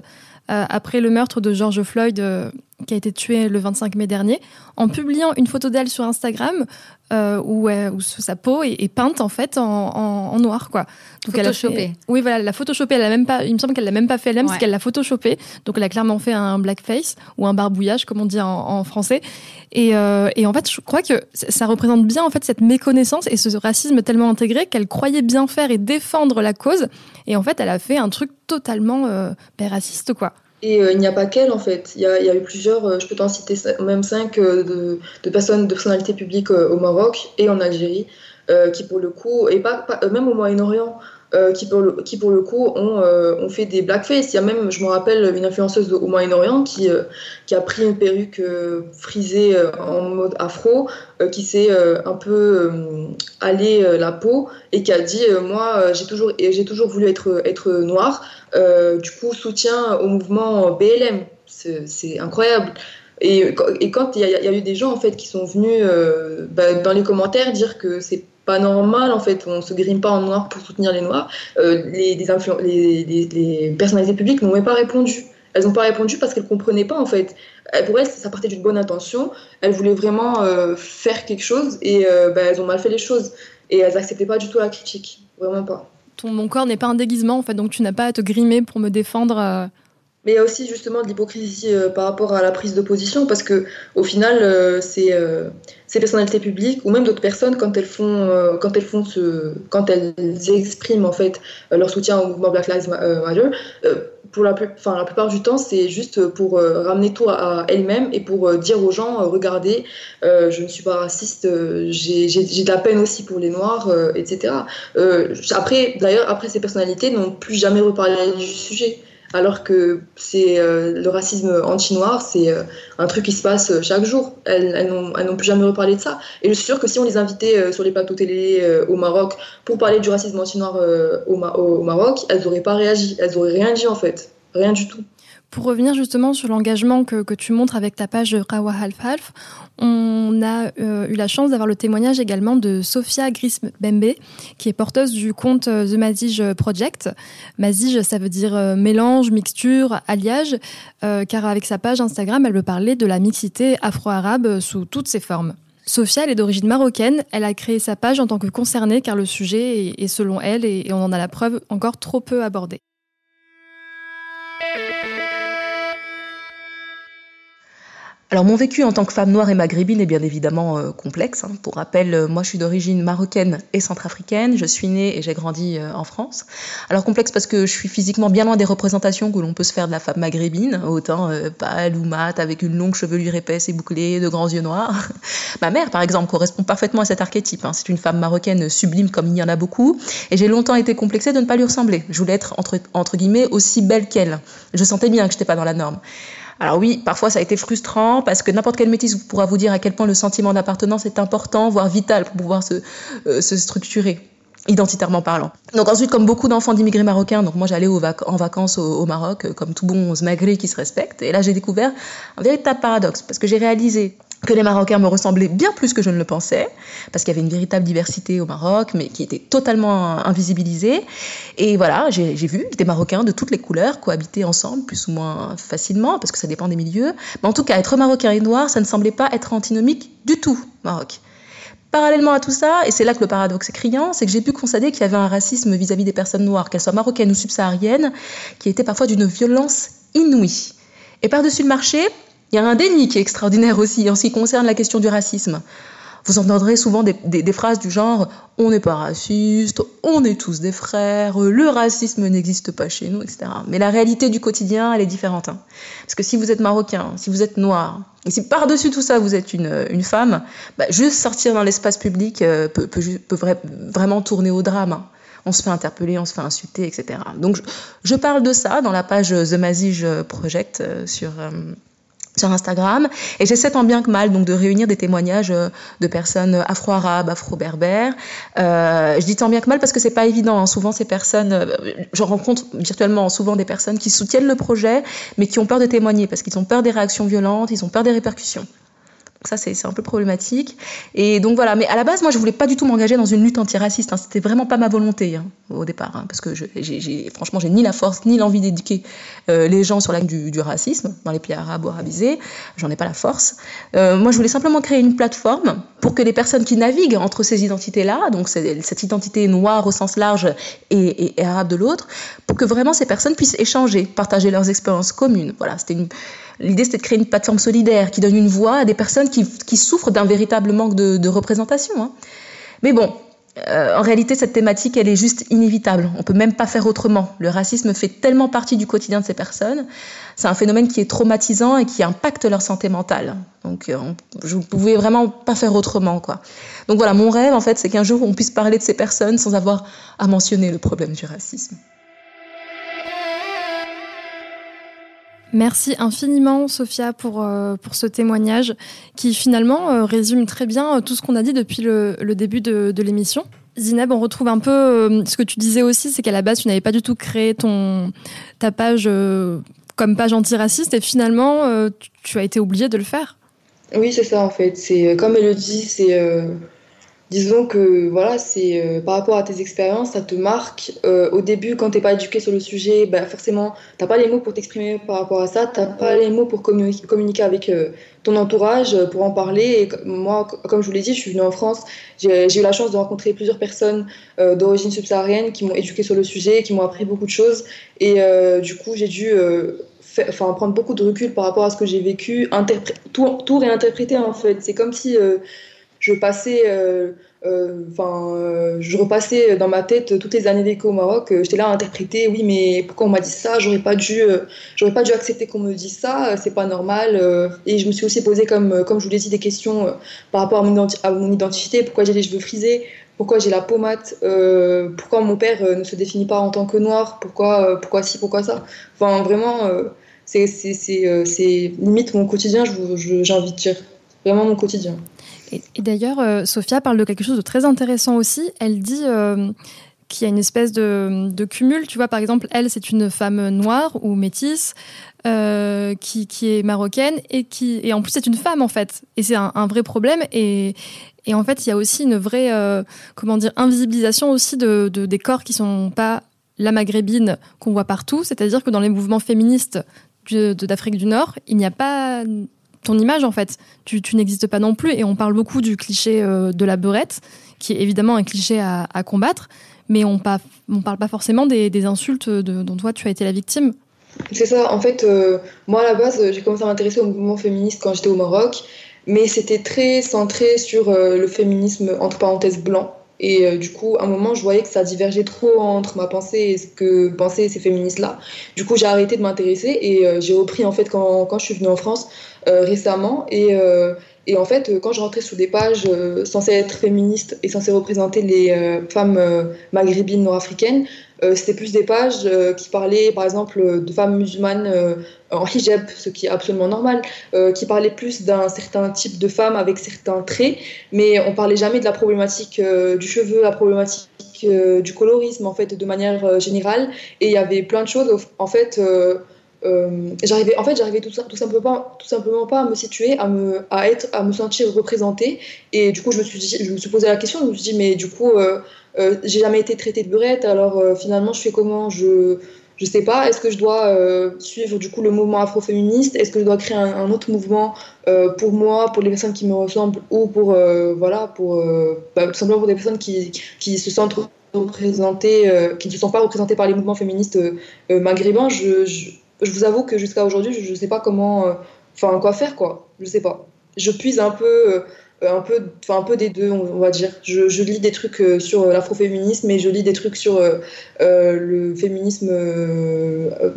euh, après le meurtre de George Floyd, euh, qui a été tuée le 25 mai dernier, en publiant une photo d'elle sur Instagram euh, où, où, sa peau est, peinte en fait en, noir quoi. Donc elle a fait, oui voilà, elle l'a photoshopé. Elle a même pas, il me semble qu'elle l'a même pas fait elle-même, parce qu'elle l'a photoshopé. Donc elle a clairement fait un blackface ou un barbouillage comme on dit en, français. Et, euh, et, en fait, je crois que ça représente bien en fait cette méconnaissance et ce racisme tellement intégré qu'elle croyait bien faire et défendre la cause. Et en fait, elle a fait un truc totalement euh, ben, raciste quoi. Et euh, il n'y a pas qu'elle, en fait. Il y, a, eu plusieurs, euh, je peux t'en citer même cinq, euh, de, de, personnes, de personnalités publiques au Maroc et en Algérie, qui pour le coup, et pas, même au Moyen-Orient, qui, pour le, qui pour le coup ont, ont, fait des blackface. Il y a même, je me rappelle, une influenceuse au Moyen-Orient qui, qui a pris une perruque frisée en mode afro, qui s'est un peu allé la peau et qui a dit Moi, j'ai toujours, voulu être, être noire. Euh, du coup, soutien au mouvement BLM. C'est incroyable. Et, quand il y, a eu des gens en fait qui sont venus euh, bah, dans les commentaires dire que c'est pas normal en fait, on se grime pas en noir pour soutenir les noirs, euh, les, les, les, personnalités publiques n'ont même pas répondu. Elles n'ont pas répondu parce qu'elles comprenaient pas en fait. Pour elles, ça partait d'une bonne intention. Elles voulaient vraiment faire quelque chose et bah, elles ont mal fait les choses. Et elles n'acceptaient pas du tout la critique, vraiment pas mon corps n'est pas un déguisement, en fait, donc tu n'as pas à te grimer pour me défendre. Euh. Mais il y a aussi justement de l'hypocrisie euh, par rapport à la prise de position, parce que au final, euh, c'est ces personnalités publiques ou même d'autres personnes quand elles font, quand elles font ce, quand elles expriment en fait leur soutien au mouvement Black Lives Matter pour la, la plupart du temps, c'est juste pour euh, ramener tout à, elle-même et pour euh, dire aux gens, euh, regardez, je ne suis pas raciste, j'ai de la peine aussi pour les Noirs, etc. après, d'ailleurs, après, ces personnalités n'ont plus jamais reparlé du sujet alors que c'est euh, le racisme anti-noir, c'est euh, un truc qui se passe chaque jour. Elles, n'ont plus jamais reparlé de ça. Et je suis sûre que si on les invitait euh, sur les plateaux télé au Maroc pour parler du racisme anti-noir au, au, Maroc, elles n'auraient pas réagi, elles n'auraient rien dit en fait, rien du tout. Pour revenir justement sur l'engagement que, tu montres avec ta page Rawa Half Half, on a euh, eu la chance d'avoir le témoignage également de Sophia Grisbembe, qui est porteuse du compte euh, The Mazige Project. Mazige, ça veut dire euh, mélange, mixture, alliage, car avec sa page Instagram, elle veut parler de la mixité afro-arabe sous toutes ses formes. Sophia, elle est d'origine marocaine. Elle a créé sa page en tant que concernée, car le sujet est, selon elle, et on en a la preuve, encore trop peu abordé. Alors mon vécu en tant que femme noire et maghrébine est bien évidemment euh, complexe. Hein. Pour rappel, euh, moi je suis d'origine marocaine et centrafricaine. Je suis née et j'ai grandi euh, en France. Alors complexe parce que je suis physiquement bien loin des représentations que l'on peut se faire de la femme maghrébine, autant pâle ou mate, avec une longue chevelure épaisse et bouclée, de grands yeux noirs. Ma mère, par exemple, correspond parfaitement à cet archétype. Hein. C'est une femme marocaine sublime comme il y en a beaucoup. Et j'ai longtemps été complexée de ne pas lui ressembler. Je voulais être entre, entre guillemets aussi belle qu'elle. Je sentais bien que je n'étais pas dans la norme. Alors oui, parfois ça a été frustrant parce que n'importe quel métis pourra vous dire à quel point le sentiment d'appartenance est important, voire vital pour pouvoir se, euh, se structurer identitairement parlant. Donc ensuite, comme beaucoup d'enfants d'immigrés marocains, donc moi j'allais en vacances au, Maroc, euh, comme tout bon maghré qui se respecte, et là j'ai découvert un véritable paradoxe, parce que j'ai réalisé que les Marocains me ressemblaient bien plus que je ne le pensais, parce qu'il y avait une véritable diversité au Maroc, mais qui était totalement invisibilisée. Et voilà, j'ai vu des Marocains de toutes les couleurs cohabiter ensemble, plus ou moins facilement, parce que ça dépend des milieux. Mais en tout cas, être Marocain et noir, ça ne semblait pas être antinomique du tout, Maroc. Parallèlement à tout ça, et c'est là que le paradoxe est criant, c'est que j'ai pu constater qu'il y avait un racisme vis-à-vis des personnes noires, qu'elles soient marocaines ou subsahariennes, qui était parfois d'une violence inouïe. Et par-dessus le marché, il y a un déni qui est extraordinaire aussi en ce qui concerne la question du racisme. Vous entendrez souvent des, phrases du genre on n'est pas raciste, on est tous des frères, le racisme n'existe pas chez nous, etc. Mais la réalité du quotidien, elle est différente. Hein. Parce que si vous êtes marocain, si vous êtes noir, et si par-dessus tout ça vous êtes une, femme, bah, juste sortir dans l'espace public euh, peut, peut, vraiment tourner au drame. Hein. on se fait interpeller, on se fait insulter, etc. Donc je, je, parle de ça dans la page The Mazige Project euh, sur, euh, sur Instagram et j'essaie tant bien que mal donc de réunir des témoignages euh, de personnes afro-arabes, afro-berbères. Euh, je dis tant bien que mal parce que c'est pas évident. Hein. Souvent ces personnes, euh, je rencontre virtuellement souvent des personnes qui soutiennent le projet mais qui ont peur de témoigner parce qu'ils ont peur des réactions violentes, ils ont peur des répercussions. Ça, c'est un peu problématique. Et donc voilà, mais à la base, moi, je voulais pas du tout m'engager dans une lutte antiraciste. Hein. C'était vraiment pas ma volonté hein, au départ, hein, parce que je, j'ai, franchement, j'ai ni la force ni l'envie d'éduquer euh, les gens sur la du, du racisme dans les pays arabes ou arabisés. J'en ai pas la force. Euh, moi, je voulais simplement créer une plateforme pour que les personnes qui naviguent entre ces identités-là, donc cette identité noire au sens large et, et arabe de l'autre, pour que vraiment ces personnes puissent échanger, partager leurs expériences communes. Voilà, c'était une L'idée, c'était de créer une plateforme solidaire qui donne une voix à des personnes qui, souffrent d'un véritable manque de, représentation. Hein. Mais bon, euh, en réalité, cette thématique, elle est juste inévitable. On peut même pas faire autrement. Le racisme fait tellement partie du quotidien de ces personnes. C'est un phénomène qui est traumatisant et qui impacte leur santé mentale. Donc, euh, je ne pouvais vraiment pas faire autrement, quoi. Donc voilà, mon rêve, en fait, c'est qu'un jour, on puisse parler de ces personnes sans avoir à mentionner le problème du racisme. Merci infiniment, Sophia, pour, euh, pour ce témoignage qui finalement euh, résume très bien euh, tout ce qu'on a dit depuis le, début de, l'émission. Zineb, on retrouve un peu ce que tu disais aussi, c'est qu'à la base, tu n'avais pas du tout créé ton, ta page comme page antiraciste et finalement, tu, as été obligée de le faire. Oui, c'est ça en fait. C'est comme elle le dit, c'est disons que voilà, c'est euh, par rapport à tes expériences, ça te marque. Euh, au début, quand tu n'es pas éduqué sur le sujet, bah, forcément, tu n'as pas les mots pour t'exprimer par rapport à ça, tu n'as pas les mots pour communiquer, avec euh, ton entourage, pour en parler. Et moi, comme je vous l'ai dit, je suis venue en France, j'ai eu la chance de rencontrer plusieurs personnes d'origine subsaharienne qui m'ont éduqué sur le sujet, qui m'ont appris beaucoup de choses. Et du coup, j'ai dû enfin, prendre beaucoup de recul par rapport à ce que j'ai vécu, tout réinterpréter en fait. C'est comme si je passais, euh, euh, enfin, euh, je repassais dans ma tête toutes les années vécues au Maroc. J'étais là à interpréter, oui, mais pourquoi on m'a dit ça? J'aurais pas dû, j'aurais pas dû accepter qu'on me dise ça. C'est pas normal. Et je me suis aussi posé, comme, comme je vous l'ai dit, des questions par rapport à mon, identité. Pourquoi j'ai les cheveux frisés pourquoi j'ai la peau mate, pourquoi mon père ne se définit pas en tant que noir, pourquoi, pourquoi ci, pourquoi ça? Enfin, vraiment, c'est limite mon quotidien, de dire. Vraiment mon quotidien. Et, d'ailleurs, euh, Sophia parle de quelque chose de très intéressant aussi. Elle dit euh, qu'il y a une espèce de, cumul. Tu vois, par exemple, elle, c'est une femme noire ou métisse. Euh, qui, est marocaine et qui et en plus c'est une femme en fait et c'est un, vrai problème et, en fait il y a aussi une vraie comment dire invisibilisation aussi de, des corps qui sont pas la maghrébine qu'on voit partout c'est-à-dire que dans les mouvements féministes d'Afrique du Nord il n'y a pas ton image en fait. Tu, n'existes pas non plus et on parle beaucoup du cliché euh, de la beurette, qui est évidemment un cliché à, combattre, mais on ne parle pas forcément des, insultes dont toi tu as été la victime. C'est ça, en fait, euh, moi à la base j'ai commencé à m'intéresser au mouvement féministe quand j'étais au Maroc, mais c'était très centré sur euh, le féminisme entre parenthèses blanc. Et du coup, à un moment, je voyais que ça divergeait trop entre ma pensée et ce que pensaient ces féministes-là. Du coup, j'ai arrêté de m'intéresser et j'ai repris, en fait, quand, quand, je suis venue en France, euh, récemment. Et, euh, et, en fait, quand je rentrais sur des pages euh, censées être féministes et censées représenter les femmes maghrébines nord-africaines, c'était plus des pages qui parlaient, par exemple, de femmes musulmanes en hijab, ce qui est absolument normal, qui parlaient plus d'un certain type de femme avec certains traits, mais on parlait jamais de la problématique du cheveu, la problématique du colorisme, en fait, de manière générale. Et il y avait plein de choses, en fait euh, j'arrivais en fait j'arrivais tout, tout, simplement tout simplement pas à me situer à me à être à me sentir représentée. Et du coup je me suis je me suis posé la question je me suis dit mais du coup euh, euh, j'ai jamais été traitée de burette alors finalement je fais comment? Je je sais pas. Est-ce que je dois suivre du coup le mouvement afroféministe? Est-ce que je dois créer un, autre mouvement pour moi pour les personnes qui me ressemblent ou pour voilà pour bah, tout simplement pour des personnes qui qui se sentent représentées qui ne se sont pas représentées par les mouvements féministes maghrébins? Je je vous avoue que jusqu'à aujourd'hui, je ne sais pas comment, euh, enfin quoi faire quoi. Je sais pas. Je puise un peu, euh, un peu, enfin un peu des deux, on, va dire. Je, lis des trucs euh, sur l'afroféminisme et je lis des trucs sur le féminisme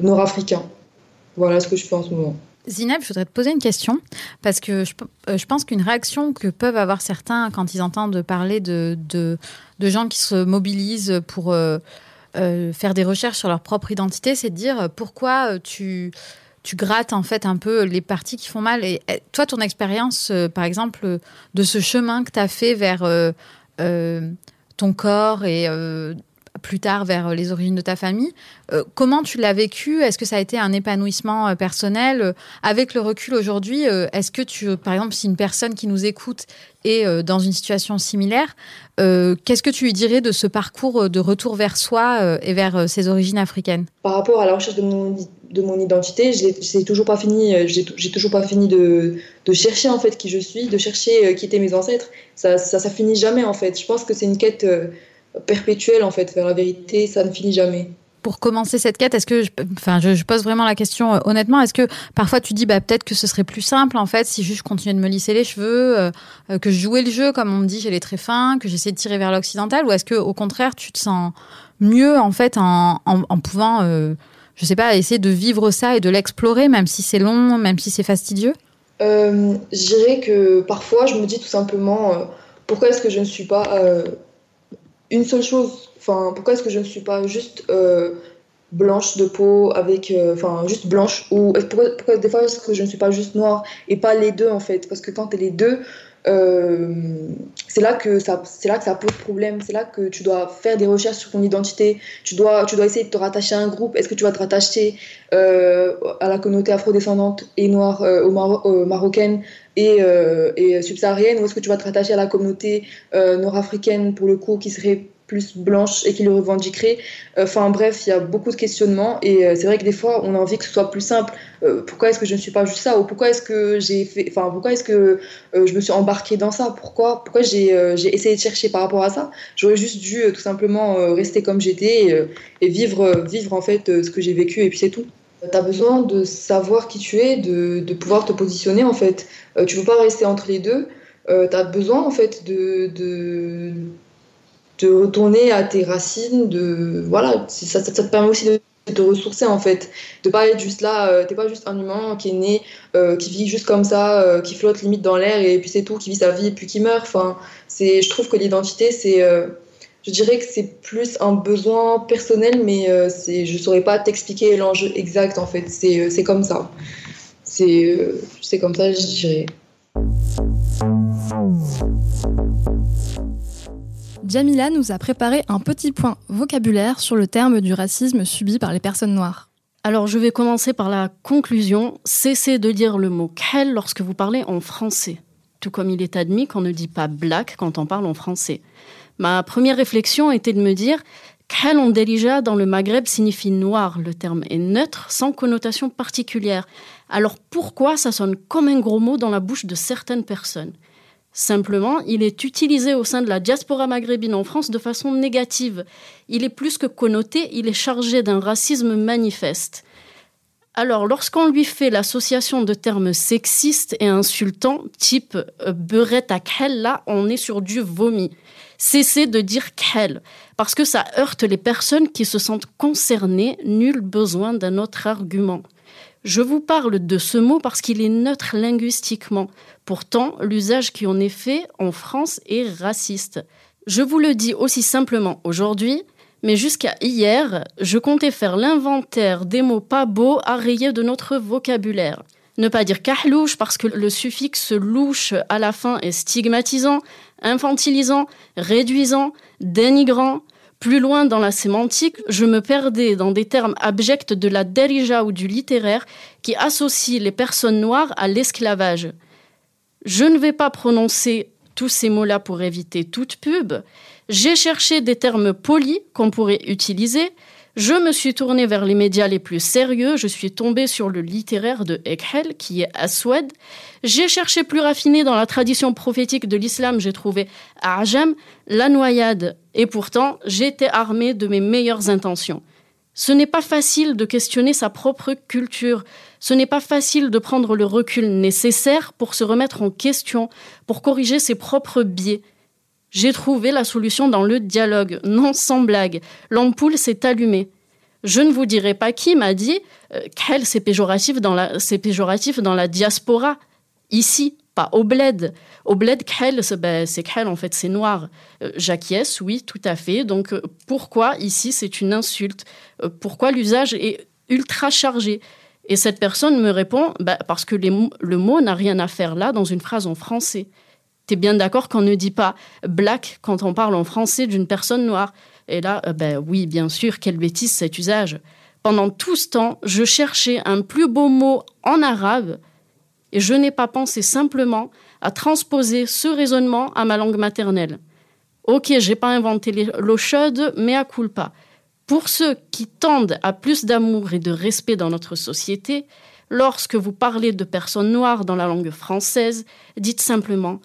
nord-africain. Voilà ce que je fais en ce moment. Zineb, je voudrais te poser une question parce que je, je pense qu'une réaction que peuvent avoir certains quand ils entendent parler de, de gens qui se mobilisent pour euh, faire des recherches sur leur propre identité, c'est de dire euh, pourquoi euh, tu, tu grattes en fait un peu les parties qui font mal. Et toi, ton expérience, par exemple, de ce chemin que tu as fait vers ton corps et plus tard vers les origines de ta famille. comment tu l'as vécu? Est-ce que ça a été un épanouissement personnel? Avec le recul aujourd'hui, est-ce que tu, par exemple, si une personne qui nous écoute est dans une situation similaire, qu'est-ce que tu lui dirais de ce parcours de retour vers soi et vers ses origines africaines? Par rapport à la recherche de mon de mon identité, j'ai toujours pas fini, euh, j'ai toujours pas fini de, chercher en fait qui je suis, de chercher euh, qui étaient mes ancêtres. Ça, ça, ça finit jamais en fait. Je pense que c'est une quête euh, perpétuelle en fait vers la vérité. Ça ne finit jamais. Pour commencer cette quête, est-ce que, je, enfin, je, pose vraiment la question honnêtement, est-ce que parfois tu dis, bah peut-être que ce serait plus simple en fait si juste je continuais de me lisser les cheveux, que je jouais le jeu comme on me dit chez les très fins, que j'essayais de tirer vers l'occidental, ou est-ce que au contraire tu te sens mieux en fait en, en, pouvant je sais pas, essayer de vivre ça et de l'explorer, même si c'est long, même si c'est fastidieux? Euh, Je dirais que parfois, je me dis tout simplement, euh, pourquoi est-ce que je ne suis pas euh, une seule chose Enfin, pourquoi est-ce que je ne suis pas juste euh, blanche de peau avec, enfin, juste blanche Ou pourquoi, pourquoi des fois est-ce que je ne suis pas juste noire et pas les deux en fait? Parce que quand tu es les deux, euh, c'est là que ça c'est là que ça pose problème c'est là que tu dois faire des recherches sur ton identité. Tu dois tu dois essayer de te rattacher à un groupe. Est-ce que tu vas te rattacher euh, à la communauté afrodescendante et noire euh, au marocaine et, et subsaharienne ou est-ce que tu vas te rattacher à la communauté nord-africaine pour le coup qui serait plus blanche et qui le revendiquerait. Euh, enfin bref, il y a beaucoup de questionnements et euh, c'est vrai que des fois on a envie que ce soit plus simple. Euh, pourquoi est-ce que je ne suis pas juste ça? Ou pourquoi est-ce que j'ai fait, enfin pourquoi est-ce que je me suis embarquée dans ça? Pourquoi, pourquoi j'ai essayé de chercher par rapport à ça? J'aurais juste dû tout simplement rester comme j'étais et, vivre, vivre en fait ce que j'ai vécu et puis c'est tout. Tu as besoin de savoir qui tu es, de, de pouvoir te positionner en fait. tu ne peux pas rester entre les deux. tu as besoin en fait de, de de retourner à tes racines, de voilà, ça, ça, te permet aussi de te ressourcer en fait, de pas être juste là, euh, t'es pas juste un humain qui est né, euh, qui vit juste comme ça, euh, qui flotte limite dans l'air et puis c'est tout, qui vit sa vie et puis qui meurt. Enfin, je trouve que l'identité c'est, je dirais que c'est plus un besoin personnel, mais c'est, je saurais pas t'expliquer l'enjeu exact en fait. C'est, c'est comme ça, c'est, c'est comme ça, je dirais. Jamila nous a préparé un petit point vocabulaire sur le terme du racisme subi par les personnes noires. Alors je vais commencer par la conclusion. Cessez de dire le mot khel lorsque vous parlez en français, tout comme il est admis qu'on ne dit pas black quand on parle en français. Ma première réflexion était de me dire en Delija dans le Maghreb signifie noir. Le terme est neutre, sans connotation particulière. Alors pourquoi ça sonne comme un gros mot dans la bouche de certaines personnes? Simplement, il est utilisé au sein de la diaspora maghrébine en France de façon négative. Il est plus que connoté, il est chargé d'un racisme manifeste. Alors, lorsqu'on lui fait l'association de termes sexistes et insultants, type euh, beurette à khel, là, on est sur du vomi. Cessez de dire khel, parce que ça heurte les personnes qui se sentent concernées, nul besoin d'un autre argument. Je vous parle de ce mot parce qu'il est neutre linguistiquement. Pourtant, l'usage qui en est fait en France est raciste. Je vous le dis aussi simplement aujourd'hui, mais jusqu'à hier, je comptais faire l'inventaire des mots pas beaux à rayer de notre vocabulaire. Ne pas dire kahlouche parce que le suffixe louche à la fin est stigmatisant, infantilisant, réduisant, dénigrant, plus loin dans la sémantique, je me perdais dans des termes abjects de la derija ou du littéraire qui associent les personnes noires à l'esclavage. Je ne vais pas prononcer tous ces mots-là pour éviter toute pub. J'ai cherché des termes polis qu'on pourrait utiliser, je me suis tournée vers les médias les plus sérieux. Je suis tombée sur le littéraire de Ekhel, qui est Aswad. J'ai cherché plus raffiné dans la tradition prophétique de l'islam. J'ai trouvé Ajam, la noyade. Et pourtant, j'étais armée de mes meilleures intentions. Ce n'est pas facile de questionner sa propre culture. Ce n'est pas facile de prendre le recul nécessaire pour se remettre en question, pour corriger ses propres biais. J'ai trouvé la solution dans le dialogue, non sans blague. L'ampoule s'est allumée. Je ne vous dirai pas qui m'a dit euh, c'est péjoratif dans la diaspora ici pas au bled. Au bled, ben, c'est Khel, en fait, c'est noir. Euh, J'acquiesce, oui, tout à fait. Donc, euh, pourquoi ici c'est une insulte? Pourquoi l'usage est ultra chargé? Et cette personne me répond ben, parce que le mot n'a rien à faire là dans une phrase en français. T'es bien d'accord qu'on ne dit pas black quand on parle en français d'une personne noire. Et là, euh, ben oui, bien sûr, quelle bêtise cet usage. Pendant tout ce temps, je cherchais un plus beau mot en arabe et je n'ai pas pensé simplement à transposer ce raisonnement à ma langue maternelle. Ok, j'ai pas inventé l'eau chaude, mais à culpa. Pour ceux qui tendent à plus d'amour et de respect dans notre société, lorsque vous parlez de personnes noires dans la langue française, dites simplement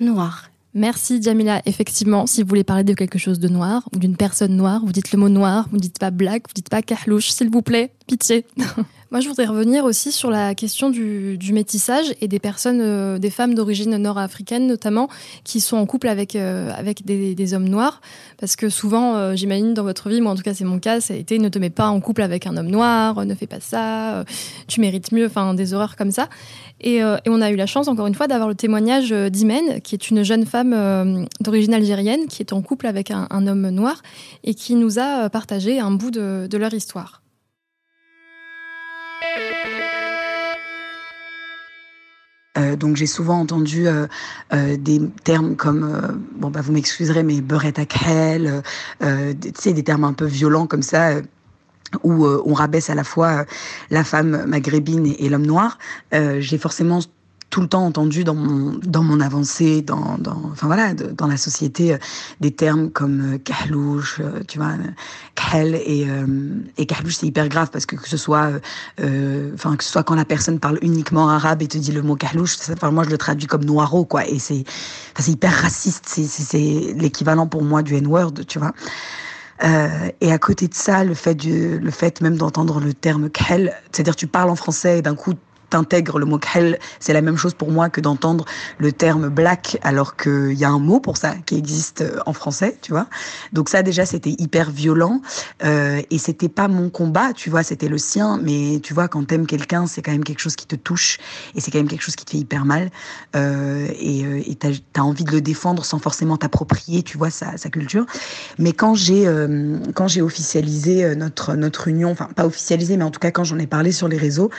noir. Merci Jamila. Effectivement, si vous voulez parler de quelque chose de noir ou d'une personne noire, vous dites le mot noir, vous ne dites pas black, vous ne dites pas kahlouche, s'il vous plaît, pitié. Moi, je voudrais revenir aussi sur la question du, métissage et des personnes, euh, des femmes d'origine nord-africaine notamment, qui sont en couple avec, euh, avec des, hommes noirs. Parce que souvent, euh, j'imagine dans votre vie, moi en tout cas c'est mon cas, ça a été ne te mets pas en couple avec un homme noir, ne fais pas ça, tu mérites mieux, enfin des horreurs comme ça. Et, on a eu la chance, encore une fois, d'avoir le témoignage d'Imen, qui est une jeune femme d'origine algérienne, qui est en couple avec un, homme noir et qui nous a partagé un bout de leur histoire. Euh, donc j'ai souvent entendu euh, euh, des termes comme bon bah vous m'excuserez mais beurette à crêle, tu sais des termes un peu violents comme ça où on rabaisse à la fois la femme maghrébine et, et l'homme noir. j'ai forcément tout le temps entendu dans mon, dans mon avancée, dans, dans, enfin voilà, dans la société, euh, des termes comme euh, kahlouche, euh, tu vois, kahl et, et kahlouche, c'est hyper grave parce que que ce soit, enfin, que ce soit quand la personne parle uniquement arabe et te dit le mot kahlouche, moi je le traduis comme noiro, quoi, et c'est, hyper raciste, c'est l'équivalent pour moi du N-word, tu vois. Et à côté de ça, le fait, le fait même d'entendre le terme khel, c'est-à-dire tu parles en français et d'un coup t'intègres le mot khel, c'est la même chose pour moi que d'entendre le terme black alors qu'il y a un mot pour ça qui existe euh, en français, tu vois. Donc ça déjà c'était hyper violent euh, et c'était pas mon combat, tu vois, c'était le sien. Mais tu vois quand t'aimes quelqu'un, c'est quand même quelque chose qui te touche et c'est quand même quelque chose qui te fait hyper mal euh, et euh, t'as as envie de le défendre sans forcément t'approprier, tu vois, sa, culture. Mais quand j'ai quand j'ai officialisé notre notre union, enfin pas officialisé, mais en tout cas quand j'en ai parlé sur les réseaux,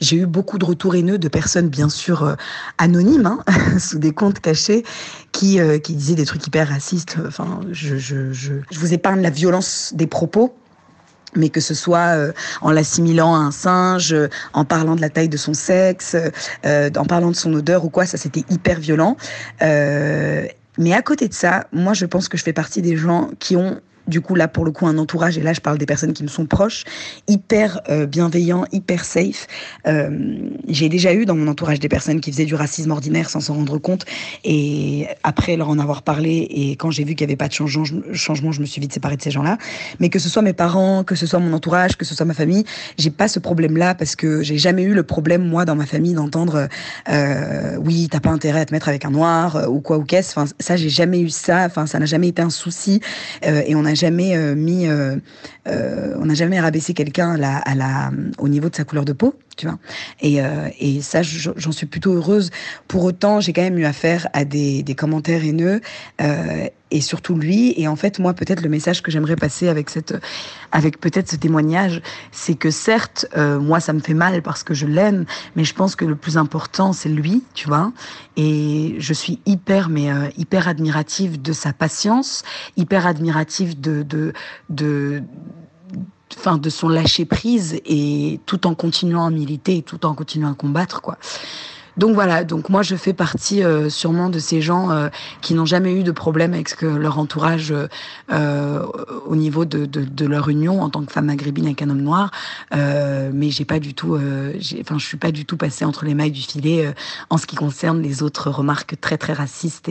j'ai eu beaucoup de retours haineux de personnes, bien sûr, euh, anonymes, hein, sous des comptes cachés, qui, euh, qui disaient des trucs hyper racistes. Enfin, je, je, je, je vous épargne la violence des propos mais que ce soit euh, en l'assimilant à un singe, en parlant de la taille de son sexe, en parlant de son odeur ou quoi, ça c'était hyper violent. mais à côté de ça, moi je pense que je fais partie des gens qui ont du coup là pour le coup un entourage et là je parle des personnes qui me sont proches hyper euh, bienveillants hyper safe. Euh, j'ai déjà eu dans mon entourage des personnes qui faisaient du racisme ordinaire sans s'en rendre compte. Et après leur en avoir parlé et quand j'ai vu qu'il n'y avait pas de changement je, me suis vite séparée de ces gens là mais que ce soit mes parents que ce soit mon entourage que ce soit ma famille j'ai pas ce problème là parce que j'ai jamais eu le problème moi dans ma famille d'entendre euh, oui t'as pas intérêt à te mettre avec un noir euh, ou quoi ou qu'est-ce. Enfin ça j'ai jamais eu ça. Enfin ça n'a jamais été un souci. Euh, et on a jamais euh, mis, euh, euh, on n'a jamais rabaissé quelqu'un à la, au niveau de sa couleur de peau, tu vois. Et, ça, j'en suis plutôt heureuse. Pour autant, j'ai quand même eu affaire à des commentaires haineux et surtout lui. Et en fait, moi, peut-être le message que j'aimerais passer avec cette, avec peut-être ce témoignage, c'est que certes, moi, ça me fait mal parce que je l'aime, mais je pense que le plus important, c'est lui, tu vois. Et je suis hyper, mais hyper admirative de sa patience, hyper admirative de, de, de, enfin, de son lâcher prise et tout en continuant à militer, tout en continuant à combattre, quoi. Donc voilà, donc moi je fais partie euh, sûrement de ces gens euh, qui n'ont jamais eu de problème avec ce que leur entourage euh, au niveau de, leur union en tant que femme maghrébine avec un homme noir, mais j'ai pas du tout, enfin je suis pas du tout passée entre les mailles du filet en ce qui concerne les autres remarques très très racistes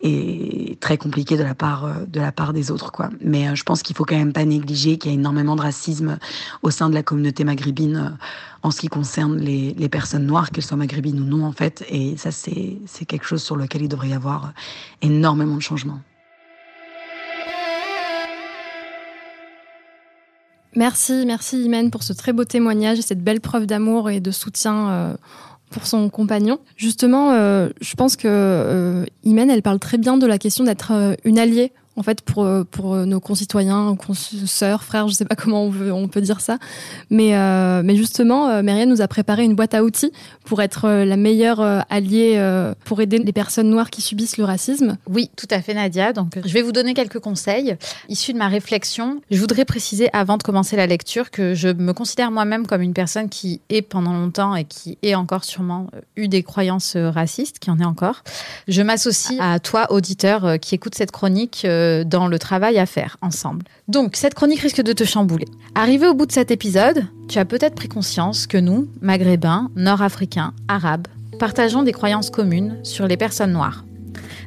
et très compliqué de la part euh, de la part des autres quoi. Mais euh, je pense qu'il faut quand même pas négliger qu'il y a énormément de racisme au sein de la communauté maghrébine euh, en ce qui concerne les, les personnes noires, qu'elles soient maghrébines ou non en fait. Et ça c'est quelque chose sur lequel il devrait y avoir énormément de changements. Merci, merci Imen pour ce très beau témoignage et cette belle preuve d'amour et de soutien pour son compagnon. Justement, euh, je pense que euh, elle parle très bien de la question d'être euh, une alliée en fait, pour, pour nos concitoyens, sœurs, frères, je sais pas comment on, veut, on peut dire ça. Mais, euh, mais justement, euh, nous a préparé une boîte à outils pour être euh, la meilleure euh, alliée euh, pour aider les personnes noires qui subissent le racisme. Oui, tout à fait, Nadia. Donc, je vais vous donner quelques conseils issus de ma réflexion. Je voudrais préciser avant de commencer la lecture que je me considère moi-même comme une personne qui est pendant longtemps et qui est encore sûrement eu des croyances racistes, qui en est encore. Je m'associe à toi, auditeur, qui écoute cette chronique dans le travail à faire ensemble. Donc, cette chronique risque de te chambouler. Arrivé au bout de cet épisode, tu as peut-être pris conscience que nous, maghrébins, nord-africains, arabes, partageons des croyances communes sur les personnes noires.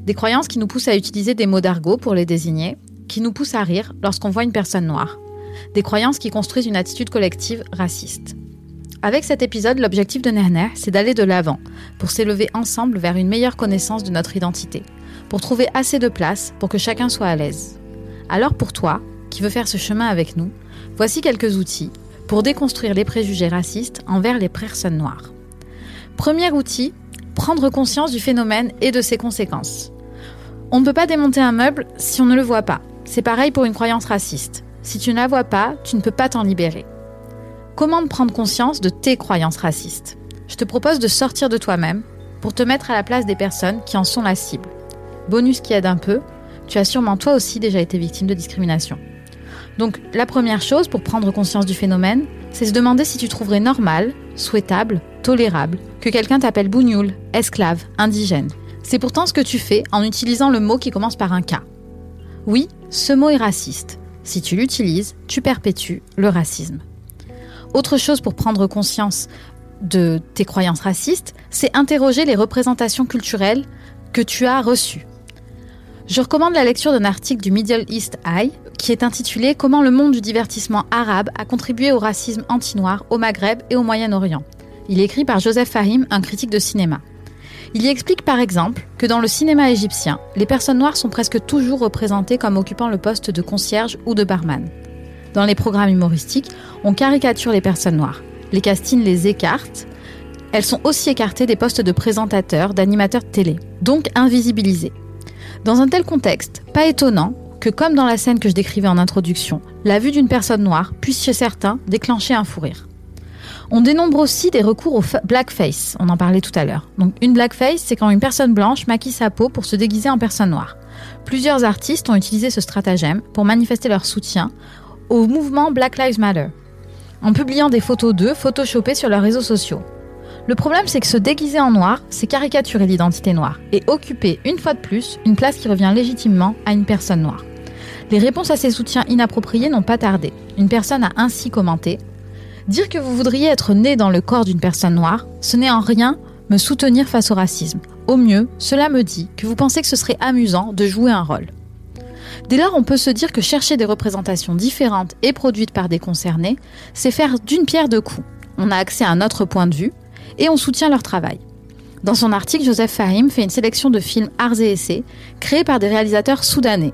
Des croyances qui nous poussent à utiliser des mots d'argot pour les désigner, qui nous poussent à rire lorsqu'on voit une personne noire. Des croyances qui construisent une attitude collective raciste. Avec cet épisode, l'objectif de Nerner, c'est d'aller de l'avant, pour s'élever ensemble vers une meilleure connaissance de notre identité, pour trouver assez de place pour que chacun soit à l'aise. Alors pour toi, qui veux faire ce chemin avec nous, voici quelques outils pour déconstruire les préjugés racistes envers les personnes noires. Premier outil, prendre conscience du phénomène et de ses conséquences. On ne peut pas démonter un meuble si on ne le voit pas. C'est pareil pour une croyance raciste. Si tu ne la vois pas, tu ne peux pas t'en libérer. Comment prendre conscience de tes croyances racistes? Je te propose de sortir de toi-même pour te mettre à la place des personnes qui en sont la cible. Bonus qui aide un peu, tu as sûrement toi aussi déjà été victime de discrimination. Donc la première chose pour prendre conscience du phénomène, c'est se demander si tu trouverais normal, souhaitable, tolérable que quelqu'un t'appelle bougnoul, esclave, indigène. C'est pourtant ce que tu fais en utilisant le mot qui commence par un K. Oui, ce mot est raciste. Si tu l'utilises, tu perpétues le racisme. Autre chose pour prendre conscience de tes croyances racistes, c'est interroger les représentations culturelles que tu as reçues. Je recommande la lecture d'un article du Middle East Eye qui est intitulé Comment le monde du divertissement arabe a contribué au racisme anti-noir au Maghreb et au Moyen-Orient. Il est écrit par Joseph Fahim, un critique de cinéma. Il y explique par exemple que dans le cinéma égyptien, les personnes noires sont presque toujours représentées comme occupant le poste de concierge ou de barman. Dans les programmes humoristiques, on caricature les personnes noires. Les castings les écartent. Elles sont aussi écartées des postes de présentateurs, d'animateurs de télé, donc invisibilisées. Dans un tel contexte, pas étonnant que, comme dans la scène que je décrivais en introduction, la vue d'une personne noire puisse chez certains déclencher un fou rire. On dénombre aussi des recours au blackface, on en parlait tout à l'heure. Donc une blackface, c'est quand une personne blanche maquille sa peau pour se déguiser en personne noire. Plusieurs artistes ont utilisé ce stratagème pour manifester leur soutien au mouvement Black Lives Matter, en publiant des photos d'eux photoshopées sur leurs réseaux sociaux. Le problème, c'est que se déguiser en noir, c'est caricaturer l'identité noire et occuper, une fois de plus, une place qui revient légitimement à une personne noire. Les réponses à ces soutiens inappropriés n'ont pas tardé. Une personne a ainsi commenté Dire que vous voudriez être né dans le corps d'une personne noire, ce n'est en rien me soutenir face au racisme. Au mieux, cela me dit que vous pensez que ce serait amusant de jouer un rôle. Dès lors, on peut se dire que chercher des représentations différentes et produites par des concernés, c'est faire d'une pierre deux coups. On a accès à un autre point de vue et on soutient leur travail. Dans son article, Joseph Fahim fait une sélection de films arts et essais créés par des réalisateurs soudanais.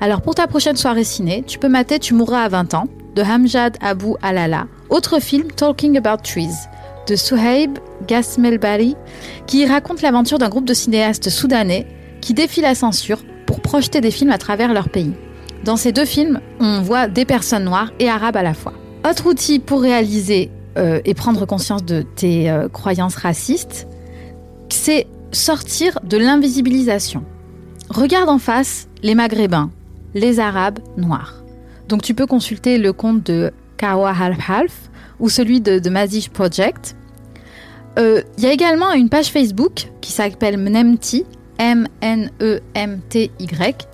Alors pour ta prochaine soirée ciné, tu peux mater Tu mourras à 20 ans de Hamjad Abu Alala, autre film Talking About Trees de Suhaib Gasmelbari qui raconte l'aventure d'un groupe de cinéastes soudanais qui défient la censure pour projeter des films à travers leur pays. Dans ces deux films, on voit des personnes noires et arabes à la fois. Autre outil pour réaliser euh, et prendre conscience de tes euh, croyances racistes, c'est sortir de l'invisibilisation. Regarde en face les Maghrébins, les Arabes noirs. Donc tu peux consulter le compte de Kawa Half ou celui de, de Mazij Project. Euh, il y a également une page Facebook qui s'appelle Mnemti, M-N-E-M-T-Y.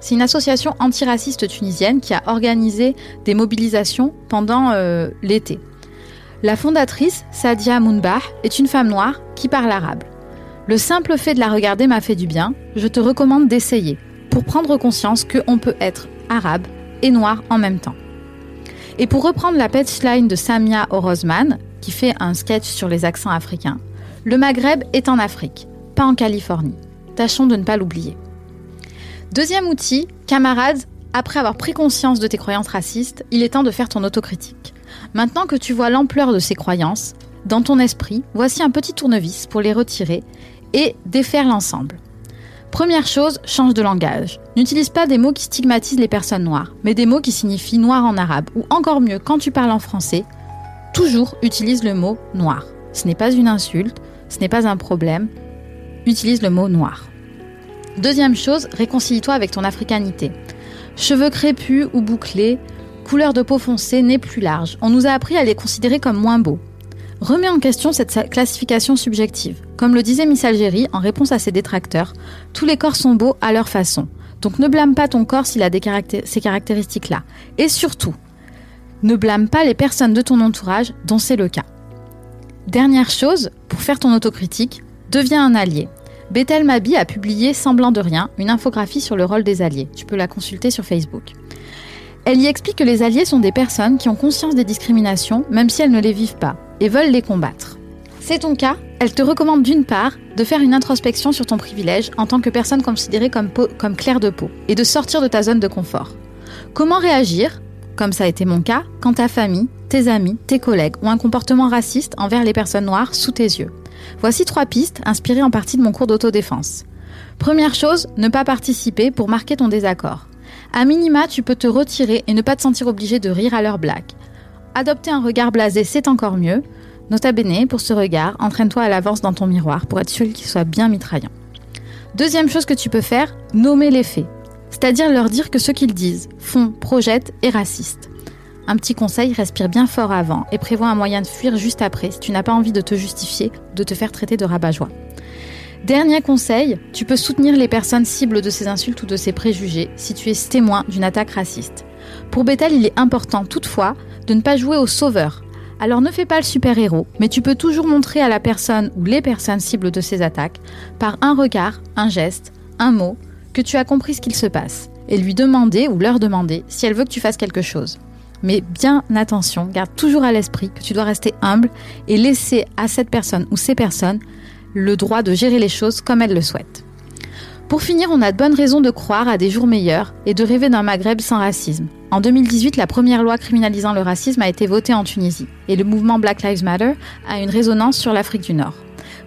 C'est une association antiraciste tunisienne qui a organisé des mobilisations pendant l'été. La fondatrice, Sadia Mounbah, est une femme noire qui parle arabe. Le simple fait de la regarder m'a fait du bien. Je te recommande d'essayer pour prendre conscience qu'on peut être arabe et noir en même temps. Et pour reprendre la line de Samia Orozman, qui fait un sketch sur les accents africains, le Maghreb est en Afrique, pas en Californie. Tâchons de ne pas l'oublier. Deuxième outil, camarades, après avoir pris conscience de tes croyances racistes, il est temps de faire ton autocritique. Maintenant que tu vois l'ampleur de ces croyances, dans ton esprit, voici un petit tournevis pour les retirer et défaire l'ensemble. Première chose, change de langage. N'utilise pas des mots qui stigmatisent les personnes noires, mais des mots qui signifient noir en arabe. Ou encore mieux, quand tu parles en français, toujours utilise le mot noir. Ce n'est pas une insulte, ce n'est pas un problème. Utilise le mot noir. Deuxième chose, réconcilie-toi avec ton africanité. Cheveux crépus ou bouclés, couleur de peau foncée, nez plus large. On nous a appris à les considérer comme moins beaux. Remets en question cette classification subjective. Comme le disait Miss Algérie en réponse à ses détracteurs, tous les corps sont beaux à leur façon. Donc ne blâme pas ton corps s'il a ces caractéristiques-là. Et surtout, ne blâme pas les personnes de ton entourage dont c'est le cas. Dernière chose, pour faire ton autocritique, deviens un allié. Bethel Mabi a publié Semblant de rien, une infographie sur le rôle des alliés. Tu peux la consulter sur Facebook. Elle y explique que les alliés sont des personnes qui ont conscience des discriminations, même si elles ne les vivent pas, et veulent les combattre. C'est ton cas? Elle te recommande d'une part de faire une introspection sur ton privilège en tant que personne considérée comme, claire de peau, et de sortir de ta zone de confort. Comment réagir? Comme ça a été mon cas, quand ta famille, tes amis, tes collègues ont un comportement raciste envers les personnes noires sous tes yeux. Voici trois pistes inspirées en partie de mon cours d'autodéfense. Première chose, ne pas participer pour marquer ton désaccord. À minima, tu peux te retirer et ne pas te sentir obligé de rire à leur blague. Adopter un regard blasé, c'est encore mieux. Nota bene, pour ce regard, entraîne-toi à l'avance dans ton miroir pour être sûr qu'il soit bien mitraillant. Deuxième chose que tu peux faire, nommer les faits c'est-à-dire leur dire que ce qu'ils disent, font, projettent est raciste. Un petit conseil, respire bien fort avant et prévois un moyen de fuir juste après si tu n'as pas envie de te justifier ou de te faire traiter de rabat-joie. Dernier conseil, tu peux soutenir les personnes cibles de ces insultes ou de ces préjugés si tu es témoin d'une attaque raciste. Pour Bethel, il est important toutefois de ne pas jouer au sauveur. Alors ne fais pas le super-héros, mais tu peux toujours montrer à la personne ou les personnes cibles de ces attaques, par un regard, un geste, un mot, que tu as compris ce qu'il se passe et lui demander ou leur demander si elle veut que tu fasses quelque chose. Mais bien attention, garde toujours à l'esprit que tu dois rester humble et laisser à cette personne ou ces personnes le droit de gérer les choses comme elles le souhaitent. Pour finir, on a de bonnes raisons de croire à des jours meilleurs et de rêver d'un Maghreb sans racisme. En 2018, la première loi criminalisant le racisme a été votée en Tunisie et le mouvement Black Lives Matter a une résonance sur l'Afrique du Nord.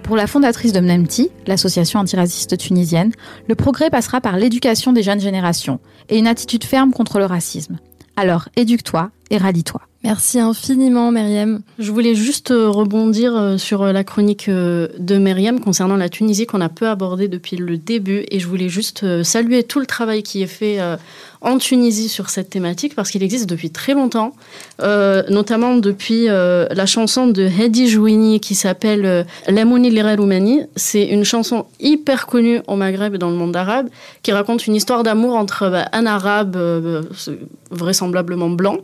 Pour la fondatrice de MNEMTI, l'association antiraciste tunisienne, le progrès passera par l'éducation des jeunes générations et une attitude ferme contre le racisme. Alors, éduque-toi et rallie-toi. Merci infiniment, Myriam. Je voulais juste euh, rebondir euh, sur euh, la chronique de Myriam concernant la Tunisie qu'on a peu abordée depuis le début. Et je voulais juste saluer tout le travail qui est fait en Tunisie sur cette thématique parce qu'il existe depuis très longtemps, euh, notamment depuis euh, la chanson de Hedi Jouini qui s'appelle euh, Lamouni Roumani. C'est une chanson hyper connue au Maghreb et dans le monde arabe qui raconte une histoire d'amour entre bah, un arabe vraisemblablement blanc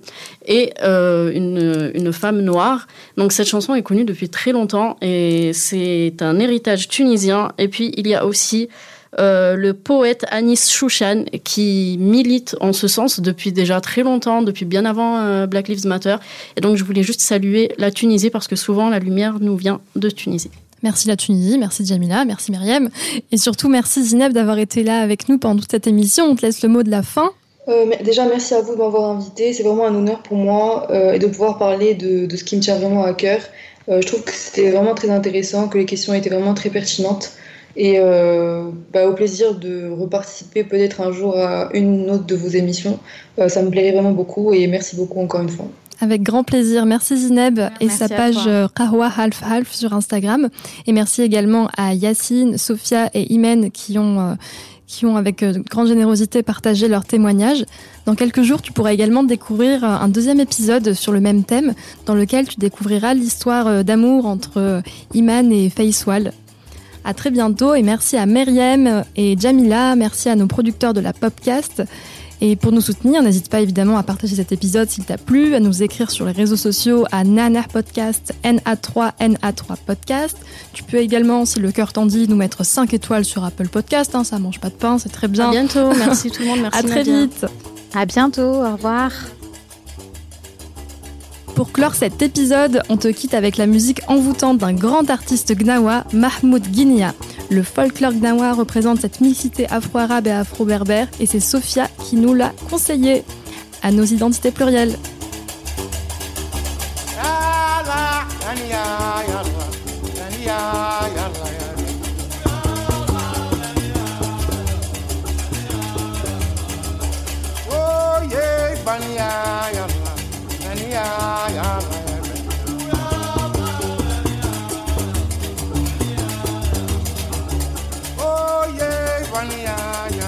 et une, une femme noire. Donc cette chanson est connue depuis très longtemps et c'est un héritage tunisien. Et puis il y a aussi euh, le poète Anis Chouchan, qui milite en ce sens depuis déjà très longtemps, depuis bien avant euh, Black Lives Matter. Et donc, je voulais juste saluer la Tunisie parce que souvent, la lumière nous vient de Tunisie. Merci la Tunisie, merci Jamila, merci Myriam. Et surtout, merci Zineb d'avoir été là avec nous pendant toute cette émission. On te laisse le mot de la fin. Euh, déjà, merci à vous de m'avoir invité. C'est vraiment un honneur pour moi et de pouvoir parler de, de, ce qui me tient vraiment à cœur. je trouve que c'était vraiment très intéressant, que les questions étaient vraiment très pertinentes. Et euh, bah, au plaisir de reparticiper peut-être un jour à une autre de vos émissions. Euh, ça me plairait vraiment beaucoup et merci beaucoup encore une fois. Avec grand plaisir. Merci Zineb et sa page Kahwa Half Half sur Instagram. Et merci également à Yacine, Sophia et Imen qui ont, euh, qui ont avec grande générosité partagé leurs témoignages. Dans quelques jours, tu pourras également découvrir un deuxième épisode sur le même thème dans lequel tu découvriras l'histoire d'amour entre Iman et Faiswal, à très bientôt et merci à Meriem et Jamila, merci à nos producteurs de la Popcast. Et pour nous soutenir, n'hésite pas évidemment à partager cet épisode s'il t'a plu, à nous écrire sur les réseaux sociaux à Nana Podcast, NA3, NA3 Podcast. Tu peux également, si le cœur t'en dit, nous mettre 5 étoiles sur Apple Podcast. Hein, ça mange pas de pain, c'est très bien. À bientôt, merci tout le monde, merci. à très vite. À bientôt, au revoir. Pour clore cet épisode, on te quitte avec la musique envoûtante d'un grand artiste gnawa, Mahmoud Guinia. Le folklore gnawa représente cette mixité afro-arabe et afro-berbère et c'est Sophia qui nous l'a conseillé. À nos identités plurielles. Oh, Oh yeah, Vania.